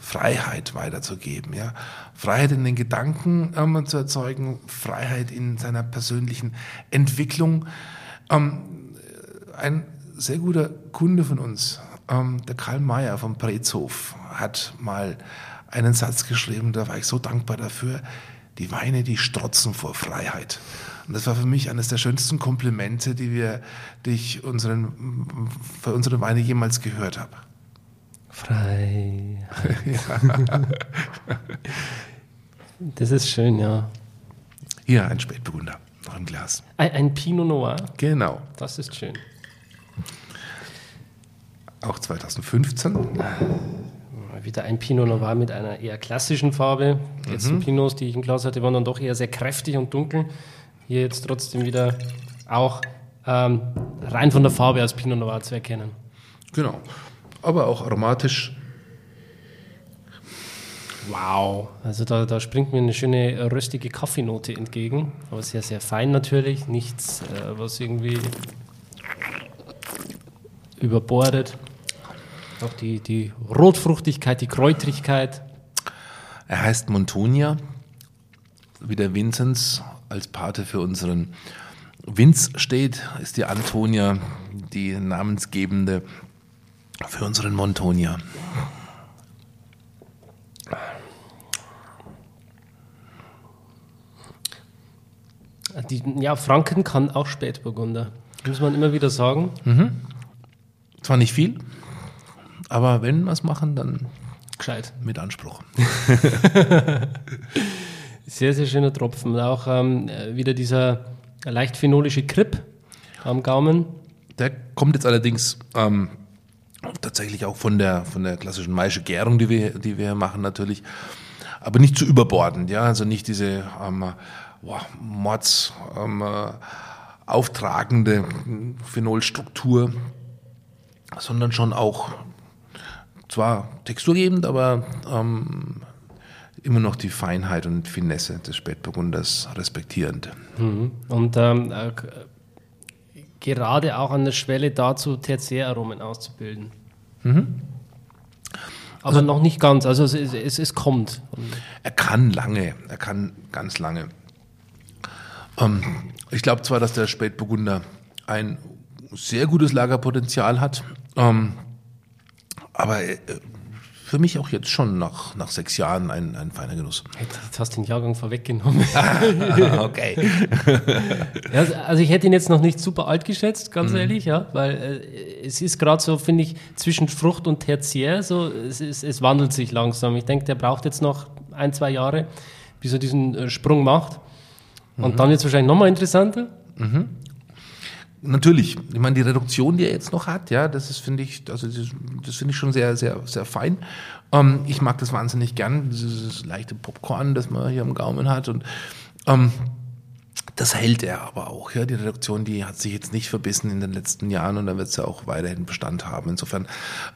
Freiheit weiterzugeben, ja. Freiheit in den Gedanken ähm, zu erzeugen, Freiheit in seiner persönlichen Entwicklung. Ähm, ein sehr guter Kunde von uns, ähm, der Karl Mayer vom Pretzhof, hat mal einen Satz geschrieben, da war ich so dankbar dafür. Die Weine, die strotzen vor Freiheit. Und das war für mich eines der schönsten Komplimente, die wir, die ich unseren, für unsere Weine jemals gehört habe. Frei. das ist schön, ja. Hier ein Spätburgunder, noch ein Glas. Ein, ein Pinot Noir. Genau. Das ist schön auch 2015. Wieder ein Pinot Noir mit einer eher klassischen Farbe. Die letzten mhm. Pinots, die ich im Glas hatte, waren dann doch eher sehr kräftig und dunkel. Hier jetzt trotzdem wieder auch ähm, rein von der Farbe als Pinot Noir zu erkennen. Genau. Aber auch aromatisch. Wow. Also da, da springt mir eine schöne röstige Kaffeenote entgegen. Aber sehr, sehr fein natürlich. Nichts, äh, was irgendwie überbordet. Auch die, die Rotfruchtigkeit, die Kräutrigkeit. Er heißt Montonia, wie der Vinzenz als Pate für unseren Vinz steht, ist die Antonia die namensgebende für unseren Montonia. Die, ja, Franken kann auch Spätburgunder. Muss man immer wieder sagen. Mhm. Zwar nicht viel, aber wenn wir es machen, dann gescheit. Mit Anspruch. sehr, sehr schöner Tropfen. Auch ähm, wieder dieser leicht phenolische Kripp am Gaumen. Der kommt jetzt allerdings ähm, tatsächlich auch von der, von der klassischen Maische Gärung, die wir, die wir machen natürlich. Aber nicht zu überbordend, ja. Also nicht diese ähm, boah, Mords ähm, äh, auftragende Phenolstruktur, sondern schon auch zwar texturgebend, aber ähm, immer noch die Feinheit und Finesse des Spätburgunders respektierend. Mhm. Und ähm, äh, gerade auch an der Schwelle dazu, Tertiäraromen auszubilden. Mhm. Aber also, noch nicht ganz, also es, es, es, kommt. Er kann lange, er kann ganz lange. Ähm, ich glaube zwar, dass der Spätburgunder ein sehr gutes Lagerpotenzial hat, ähm, aber äh, für mich auch jetzt schon nach, nach sechs Jahren ein, ein feiner Genuss. Jetzt hast du den Jahrgang vorweggenommen. okay. ja, also ich hätte ihn jetzt noch nicht super alt geschätzt, ganz mhm. ehrlich, ja, weil äh, es ist gerade so, finde ich, zwischen Frucht und Tertiär, so, es, es, es wandelt sich langsam. Ich denke, der braucht jetzt noch ein, zwei Jahre, bis er diesen äh, Sprung macht. Und mhm. dann wird es wahrscheinlich nochmal interessanter. Mhm. Natürlich, ich meine, die Reduktion, die er jetzt noch hat, ja, das ist, finde ich, also das, das finde ich schon sehr, sehr, sehr fein. Ähm, ich mag das wahnsinnig gern, dieses leichte Popcorn, das man hier am Gaumen hat und ähm, das hält er aber auch. Ja, die Reduktion, die hat sich jetzt nicht verbissen in den letzten Jahren und da wird sie ja auch weiterhin Bestand haben. Insofern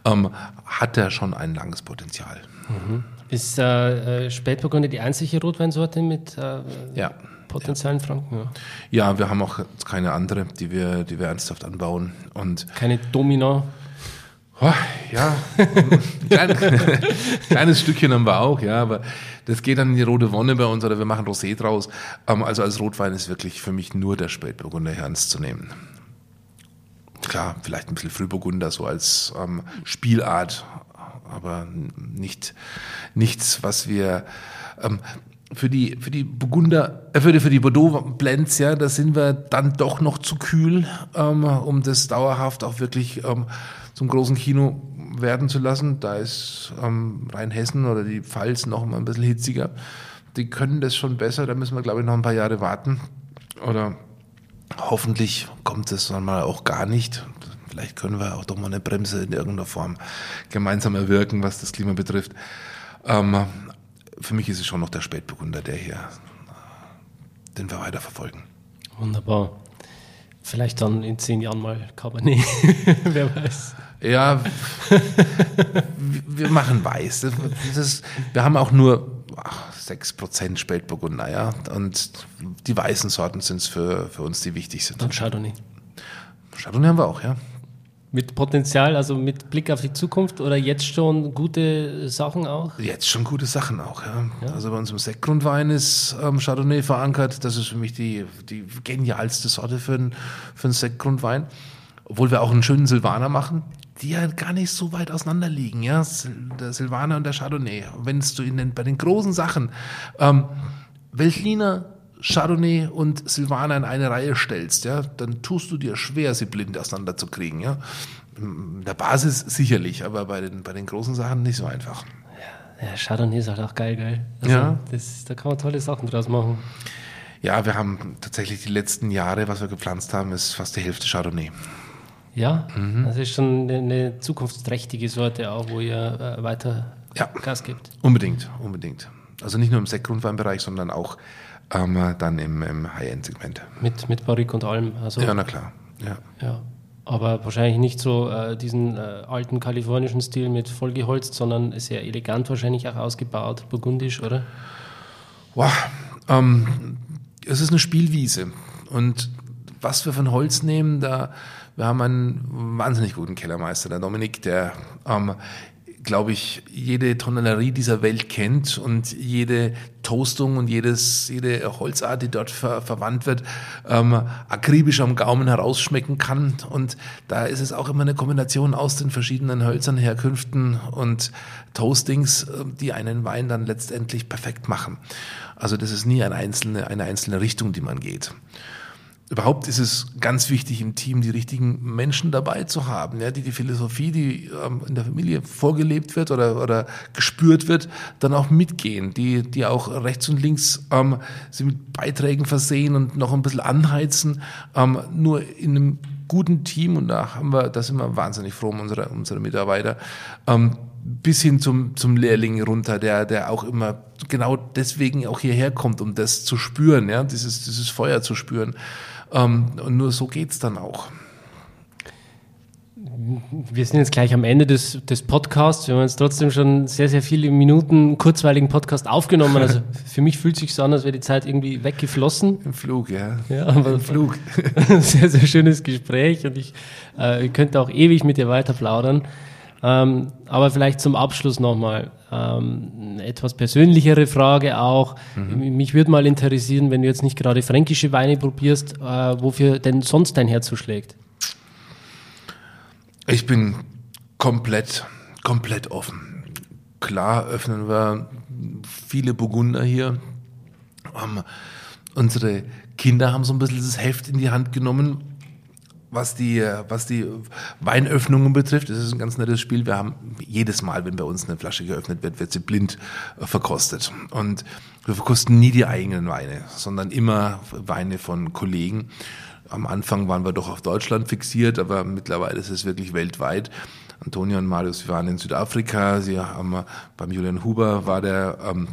ähm, hat er schon ein langes Potenzial. Mhm. Ist äh, äh Spätburgunder die einzige Rotweinsorte mit äh, ja potenziellen Franken. Ja. ja, wir haben auch keine andere, die wir, die wir ernsthaft anbauen. Und keine Domina. Oh, ja, klein, kleines Stückchen haben wir auch, ja, aber das geht dann in die rote Wonne bei uns oder wir machen Rosé draus. Ähm, also als Rotwein ist wirklich für mich nur der Spätburgunder ernst zu nehmen. Klar, vielleicht ein bisschen Frühburgunder so als ähm, Spielart, aber nicht nichts, was wir ähm, für die, für die Burgunder, äh, für die, für die Bordeaux Blends, ja, da sind wir dann doch noch zu kühl, ähm, um das dauerhaft auch wirklich ähm, zum großen Kino werden zu lassen. Da ist ähm, Rheinhessen oder die Pfalz noch mal ein bisschen hitziger. Die können das schon besser, da müssen wir, glaube ich, noch ein paar Jahre warten. Oder hoffentlich kommt das dann mal auch gar nicht. Vielleicht können wir auch doch mal eine Bremse in irgendeiner Form gemeinsam erwirken, was das Klima betrifft. Ähm, für mich ist es schon noch der Spätburgunder, der hier, den wir weiter verfolgen. Wunderbar. Vielleicht dann in zehn Jahren mal Cabernet, wer weiß. Ja, wir machen weiß. Das ist, wir haben auch nur ach, 6% Spätburgunder, ja. Und die weißen Sorten sind es für, für uns, die wichtig sind. Und Chardonnay. Chardonnay haben wir auch, ja. Mit Potenzial, also mit Blick auf die Zukunft oder jetzt schon gute Sachen auch? Jetzt schon gute Sachen auch, ja. ja. Also bei uns im Sektgrundwein ist ähm, Chardonnay verankert. Das ist für mich die, die genialste Sorte für, ein, für einen Sektgrundwein. Obwohl wir auch einen schönen Silvaner machen, die ja gar nicht so weit auseinander liegen, ja. Der Silvaner und der Chardonnay. Wenn du in den, bei den großen Sachen, ähm, Veltliner Chardonnay und Silvaner in eine Reihe stellst, ja, dann tust du dir schwer, sie blind auseinanderzukriegen. Ja. In der Basis sicherlich, aber bei den, bei den großen Sachen nicht so einfach. Ja, Chardonnay ist halt auch geil, geil. Also ja. Das, da kann man tolle Sachen draus machen. Ja, wir haben tatsächlich die letzten Jahre, was wir gepflanzt haben, ist fast die Hälfte Chardonnay. Ja, mhm. das ist schon eine, zukunftsträchtige Sorte auch, wo ihr äh, weiter ja. Gas gibt. Unbedingt, unbedingt. Also nicht nur im Sektgrundweinbereich, sondern auch ähm, dann im, im High-End-Segment. Mit, mit Barrique und allem. Also, ja, na klar. Ja. ja. Aber wahrscheinlich nicht so äh, diesen äh, alten kalifornischen Stil mit vollgeholzt, sondern sehr elegant wahrscheinlich auch ausgebaut, burgundisch, oder? Wow. Ähm, es ist eine Spielwiese. Und was wir von Holz nehmen, da wir haben einen wahnsinnig guten Kellermeister, der Dominik, der ähm, glaube ich, jede Tonnellerie dieser Welt kennt und jede Toastung und jedes, jede Holzart, die dort ver verwandt wird, ähm, akribisch am Gaumen herausschmecken kann. Und da ist es auch immer eine Kombination aus den verschiedenen Hölzern, Herkünften und Toastings, äh, die einen Wein dann letztendlich perfekt machen. Also das ist nie eine einzelne, eine einzelne Richtung, die man geht überhaupt ist es ganz wichtig, im Team die richtigen Menschen dabei zu haben, ja, die die Philosophie, die ähm, in der Familie vorgelebt wird oder, oder gespürt wird, dann auch mitgehen, die, die auch rechts und links ähm, sie mit Beiträgen versehen und noch ein bisschen anheizen. Ähm, nur in einem guten Team, und da haben wir, da sind wir wahnsinnig froh um unsere, unsere Mitarbeiter, ähm, bis hin zum, zum Lehrling runter, der, der auch immer genau deswegen auch hierher kommt, um das zu spüren, ja, dieses, dieses Feuer zu spüren. Ähm, und nur so geht es dann auch. wir sind jetzt gleich am Ende des, des Podcasts. Wir haben jetzt trotzdem schon sehr, sehr viele Minuten kurzweiligen Podcast aufgenommen. Also für mich fühlt es sich so an, als wäre die Zeit irgendwie weggeflossen. Im Flug, ja. Ja, aber Im Flug. sehr, sehr schönes Gespräch und ich äh, könnte auch ewig mit dir weiter plaudern. Ähm, aber vielleicht zum Abschluss nochmal ähm, eine etwas persönlichere Frage auch. Mhm. Mich würde mal interessieren, wenn du jetzt nicht gerade fränkische Weine probierst, äh, wofür denn sonst dein Herz so schlägt. Ich bin komplett, komplett offen. Klar öffnen wir viele Burgunder hier. Um, unsere Kinder haben so ein bisschen das Heft in die Hand genommen was die, was die Weinöffnungen betrifft, ist es ein ganz nettes Spiel. Wir haben jedes Mal, wenn bei uns eine Flasche geöffnet wird, wird sie blind äh, verkostet. Und wir verkosten nie die eigenen Weine, sondern immer Weine von Kollegen. Am Anfang waren wir doch auf Deutschland fixiert, aber mittlerweile ist es wirklich weltweit. Antonia und Marius, wir waren in Südafrika, sie haben beim Julian Huber war der ähm,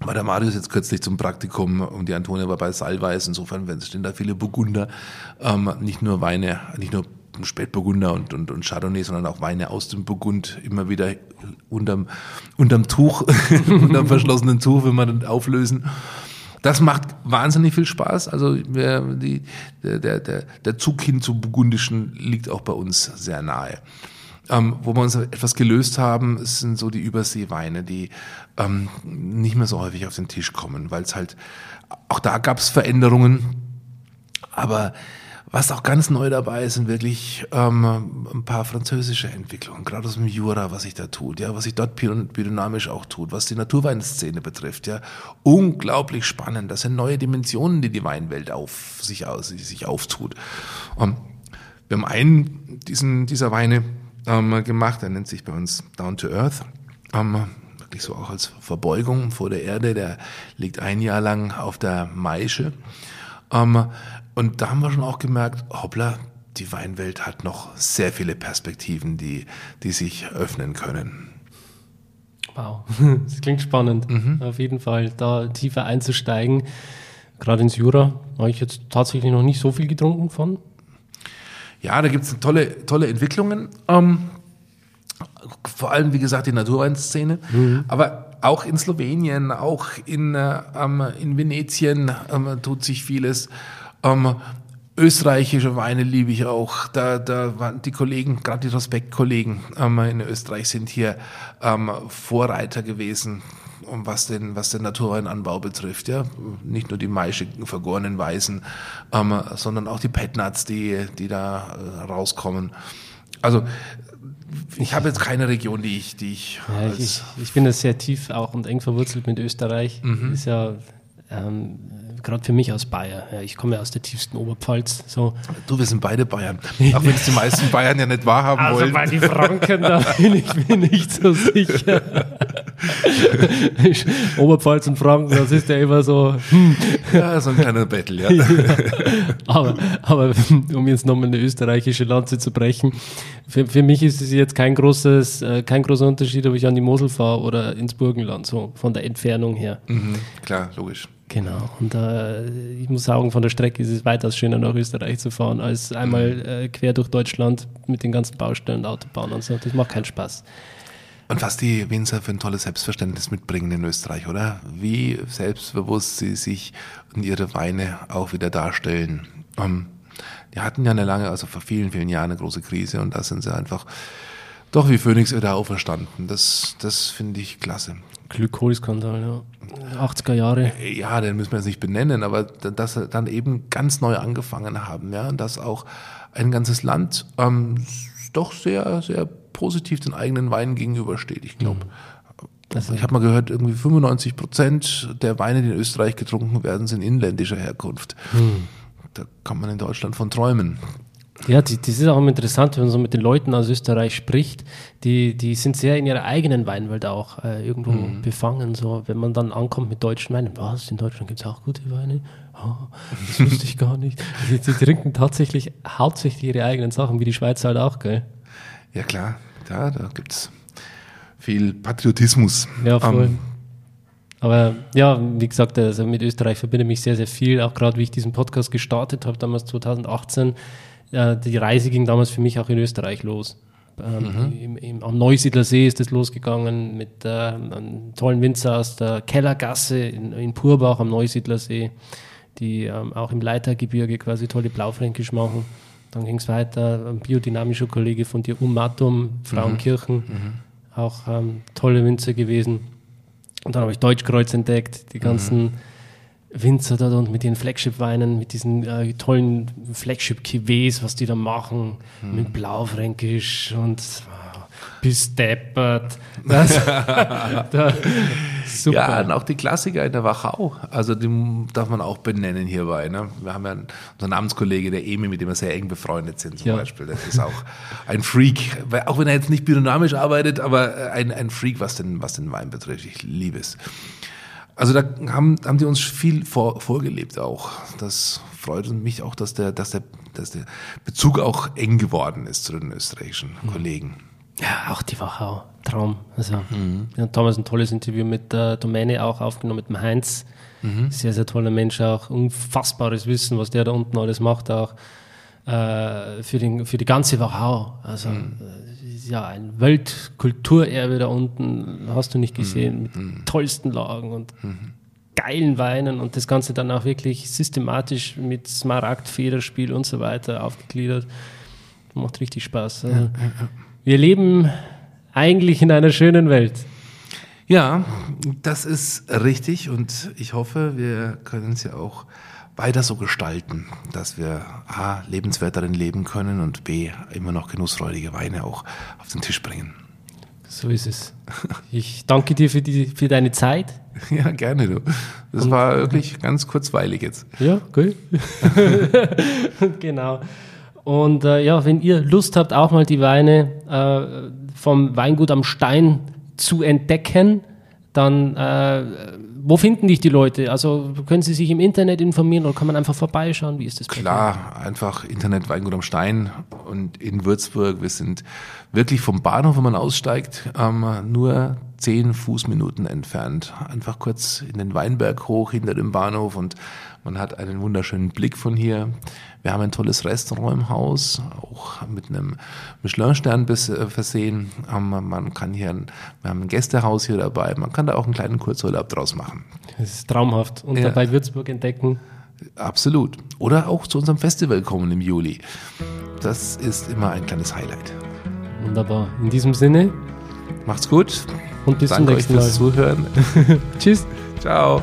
war der Marius jetzt kürzlich zum Praktikum und die Antonia war bei Salweis. Insofern stehen da viele Burgunder, ähm, nicht nur Weine, nicht nur Spätburgunder und, und, und Chardonnay, sondern auch Weine aus dem Burgund immer wieder unterm, unterm Tuch, unterm verschlossenen Tuch, wenn wir dann auflösen. Das macht wahnsinnig viel Spaß. Also die, der, der, der Zug hin zum Burgundischen liegt auch bei uns sehr nahe. Ähm, wo wir uns etwas gelöst haben, sind so die Überseeweine, die ähm, nicht mehr so häufig auf den Tisch kommen, weil es halt, auch da gab es Veränderungen, aber was auch ganz neu dabei ist, sind wirklich ähm, ein paar französische Entwicklungen, gerade aus dem Jura, was sich da tut, ja, was sich dort biodynamisch auch tut, was die Naturweinszene betrifft, ja, unglaublich spannend. Das sind neue Dimensionen, die die Weinwelt auf sich aus, sich auftut. Und wir haben einen diesen, dieser Weine ähm, gemacht. Er nennt sich bei uns Down to Earth. Ähm, wirklich so auch als Verbeugung vor der Erde. Der liegt ein Jahr lang auf der Maische. Ähm, und da haben wir schon auch gemerkt, hoppla, die Weinwelt hat noch sehr viele Perspektiven, die, die sich öffnen können. Wow, das klingt spannend. Mhm. Auf jeden Fall, da tiefer einzusteigen. Gerade ins Jura habe ich jetzt tatsächlich noch nicht so viel getrunken von. Ja, da gibt es tolle, tolle Entwicklungen. Ähm, vor allem, wie gesagt, die Naturweinszene. Mhm. Aber auch in Slowenien, auch in, äh, in Venetien ähm, tut sich vieles. Ähm, österreichische Weine liebe ich auch. Da, da waren die Kollegen, gerade die Respektkollegen ähm, in Österreich sind hier ähm, Vorreiter gewesen um was den, was den Naturweinanbau betrifft, ja. Nicht nur die maischigen, vergorenen Weißen, ähm, sondern auch die Petnuts, die, die da äh, rauskommen. Also, ich habe jetzt keine Region, die ich, die ich. Ja, ich, ich, bin da sehr tief auch und eng verwurzelt mit Österreich. Mhm. Ist ja ähm, gerade für mich aus Bayern. Ja, ich komme ja aus der tiefsten Oberpfalz. So. Du, wir sind beide Bayern. Auch wenn es die meisten Bayern ja nicht wahrhaben also wollen. Also bei die Franken, da bin ich mir nicht so sicher. Oberpfalz und Franken, das ist ja immer so. Hm. Ja, so ein kleiner Battle, ja. ja. Aber, aber um jetzt nochmal eine österreichische Lanze zu brechen, für, für mich ist es jetzt kein großes, äh, kein großer Unterschied, ob ich an die Mosel fahre oder ins Burgenland, so von der Entfernung her. Mhm, klar, logisch. Genau. Und äh, ich muss sagen, von der Strecke ist es weitaus schöner, nach Österreich zu fahren, als einmal mhm. äh, quer durch Deutschland mit den ganzen Baustellen, Autobahnen und so. Das macht keinen Spaß. Und was die Winzer für ein tolles Selbstverständnis mitbringen in Österreich, oder? Wie selbstbewusst sie sich und ihre Weine auch wieder darstellen. Ähm, die hatten ja eine lange, also vor vielen, vielen Jahren eine große Krise und da sind sie einfach doch wie Phönix wieder auferstanden. Das, das finde ich klasse. Glykol-Skandal, ja. 80er Jahre. Ja, den müssen wir jetzt nicht benennen, aber dass sie dann eben ganz neu angefangen haben, ja, dass auch ein ganzes Land ähm, doch sehr, sehr positiv den eigenen Weinen gegenübersteht. Ich glaube, also ich habe mal gehört, irgendwie 95 Prozent der Weine, die in Österreich getrunken werden, sind inländischer Herkunft. Hm. Da kann man in Deutschland von träumen. Ja, das ist auch interessant, wenn man so mit den Leuten aus Österreich spricht. Die, die sind sehr in ihrer eigenen Weinwelt auch äh, irgendwo mhm. befangen. So, wenn man dann ankommt mit deutschen Weinen, was, in Deutschland gibt es auch gute Weine? Oh, das wusste ich gar nicht. Die, die, trinken tatsächlich hauptsächlich ihre eigenen Sachen, wie die Schweizer halt auch, gell? Ja, klar. Ja, da gibt es viel Patriotismus. Ja, voll. Um, aber ja, wie gesagt, also mit Österreich verbinde mich sehr, sehr viel. Auch gerade wie ich diesen Podcast gestartet habe, damals 2018 äh, die Reise ging damals für mich auch in Österreich los. Ähm, im, im, am Neusiedler See ist es losgegangen mit äh, einem tollen Winzer aus der Kellergasse in, in Purbach am Neusiedler See, die ähm, auch im Leitergebirge quasi tolle Blaufränkisch machen. Dann ging es weiter, ein biodynamischer Kollege von dir, Ummatum, Frauenkirchen, mhm. auch ähm, tolle Winzer gewesen. Und dann habe ich Deutschkreuz entdeckt, die ganzen mhm. Winzer dort und mit ihren Flagship-Weinen, mit diesen äh, tollen Flagship-Cuvées, was die da machen, mhm. mit Blaufränkisch und wow, bis deppert. Das, da, super. Ja, und auch die Klassiker in der Wachau, also die darf man auch benennen hierbei. Ne? Wir haben ja unseren Namenskollege, der Emi, mit dem wir sehr eng befreundet sind zum ja. Beispiel. Das ist auch ein Freak, weil, auch wenn er jetzt nicht biodynamisch arbeitet, aber äh, ein, ein Freak, was den, was den Wein betrifft. Ich liebe es. Also da haben, haben die uns viel vor, vorgelebt auch. Das freut mich auch, dass der, dass, der, dass der Bezug auch eng geworden ist zu den österreichischen mhm. Kollegen. Ja, auch die Wachau, Traum. Also, mhm. Wir haben damals ein tolles Interview mit der Domäne auch aufgenommen, mit dem Heinz. Mhm. Sehr, sehr toller Mensch auch. Unfassbares Wissen, was der da unten alles macht, auch äh, für, den, für die ganze Wachau. Also, mhm. Äh, ja ein Weltkulturerbe da unten, hast du nicht gesehen, mhm. mit mhm. tollsten Lagen und mhm. geilen Weinen und das Ganze dann auch wirklich systematisch mit Smaragd, Federspiel und so weiter aufgegliedert. Macht richtig Spaß. Also, ja, ja, ja. Wir leben eigentlich in einer schönen Welt. Ja, das ist richtig und ich hoffe, wir können es ja auch weiter so gestalten, dass wir A, lebenswert darin leben können und B, immer noch genussfreudige Weine auch auf den Tisch bringen. So ist es. Ich danke dir für, die, für deine Zeit. Ja, gerne du. Das und, war wirklich ganz kurzweilig jetzt. Ja, cool. genau. Und äh, ja, wenn ihr Lust habt, auch mal die Weine äh, vom Weingut am Stein zu entdecken, dann äh, wo finden dich die Leute? Also können sie sich im Internet informieren oder kann man einfach vorbeischauen? Wie ist das? Klar, einfach Internet Weingut am Stein und in Würzburg. Wir sind wirklich vom Bahnhof, wenn man aussteigt, ähm, nur zehn Fußminuten entfernt. Einfach kurz in den Weinberg hoch hinter dem Bahnhof und man hat einen wunderschönen Blick von hier. Wir haben ein tolles Restaurant im Haus, auch mit einem Michelin-Stern äh, versehen. Ähm, man kann hier, ein, wir haben ein Gästehaus hier dabei. Man kann da auch einen kleinen Kurzurlaub draus machen. Das ist traumhaft. Und ja. dabei Würzburg entdecken. Absolut. Oder auch zu unserem Festival kommen im Juli. Das ist immer ein kleines Highlight. Wunderbar. In diesem Sinne. Macht's gut. Und bis Danke zum nächsten euch fürs Mal. Zuhören. Tschüss. Ciao.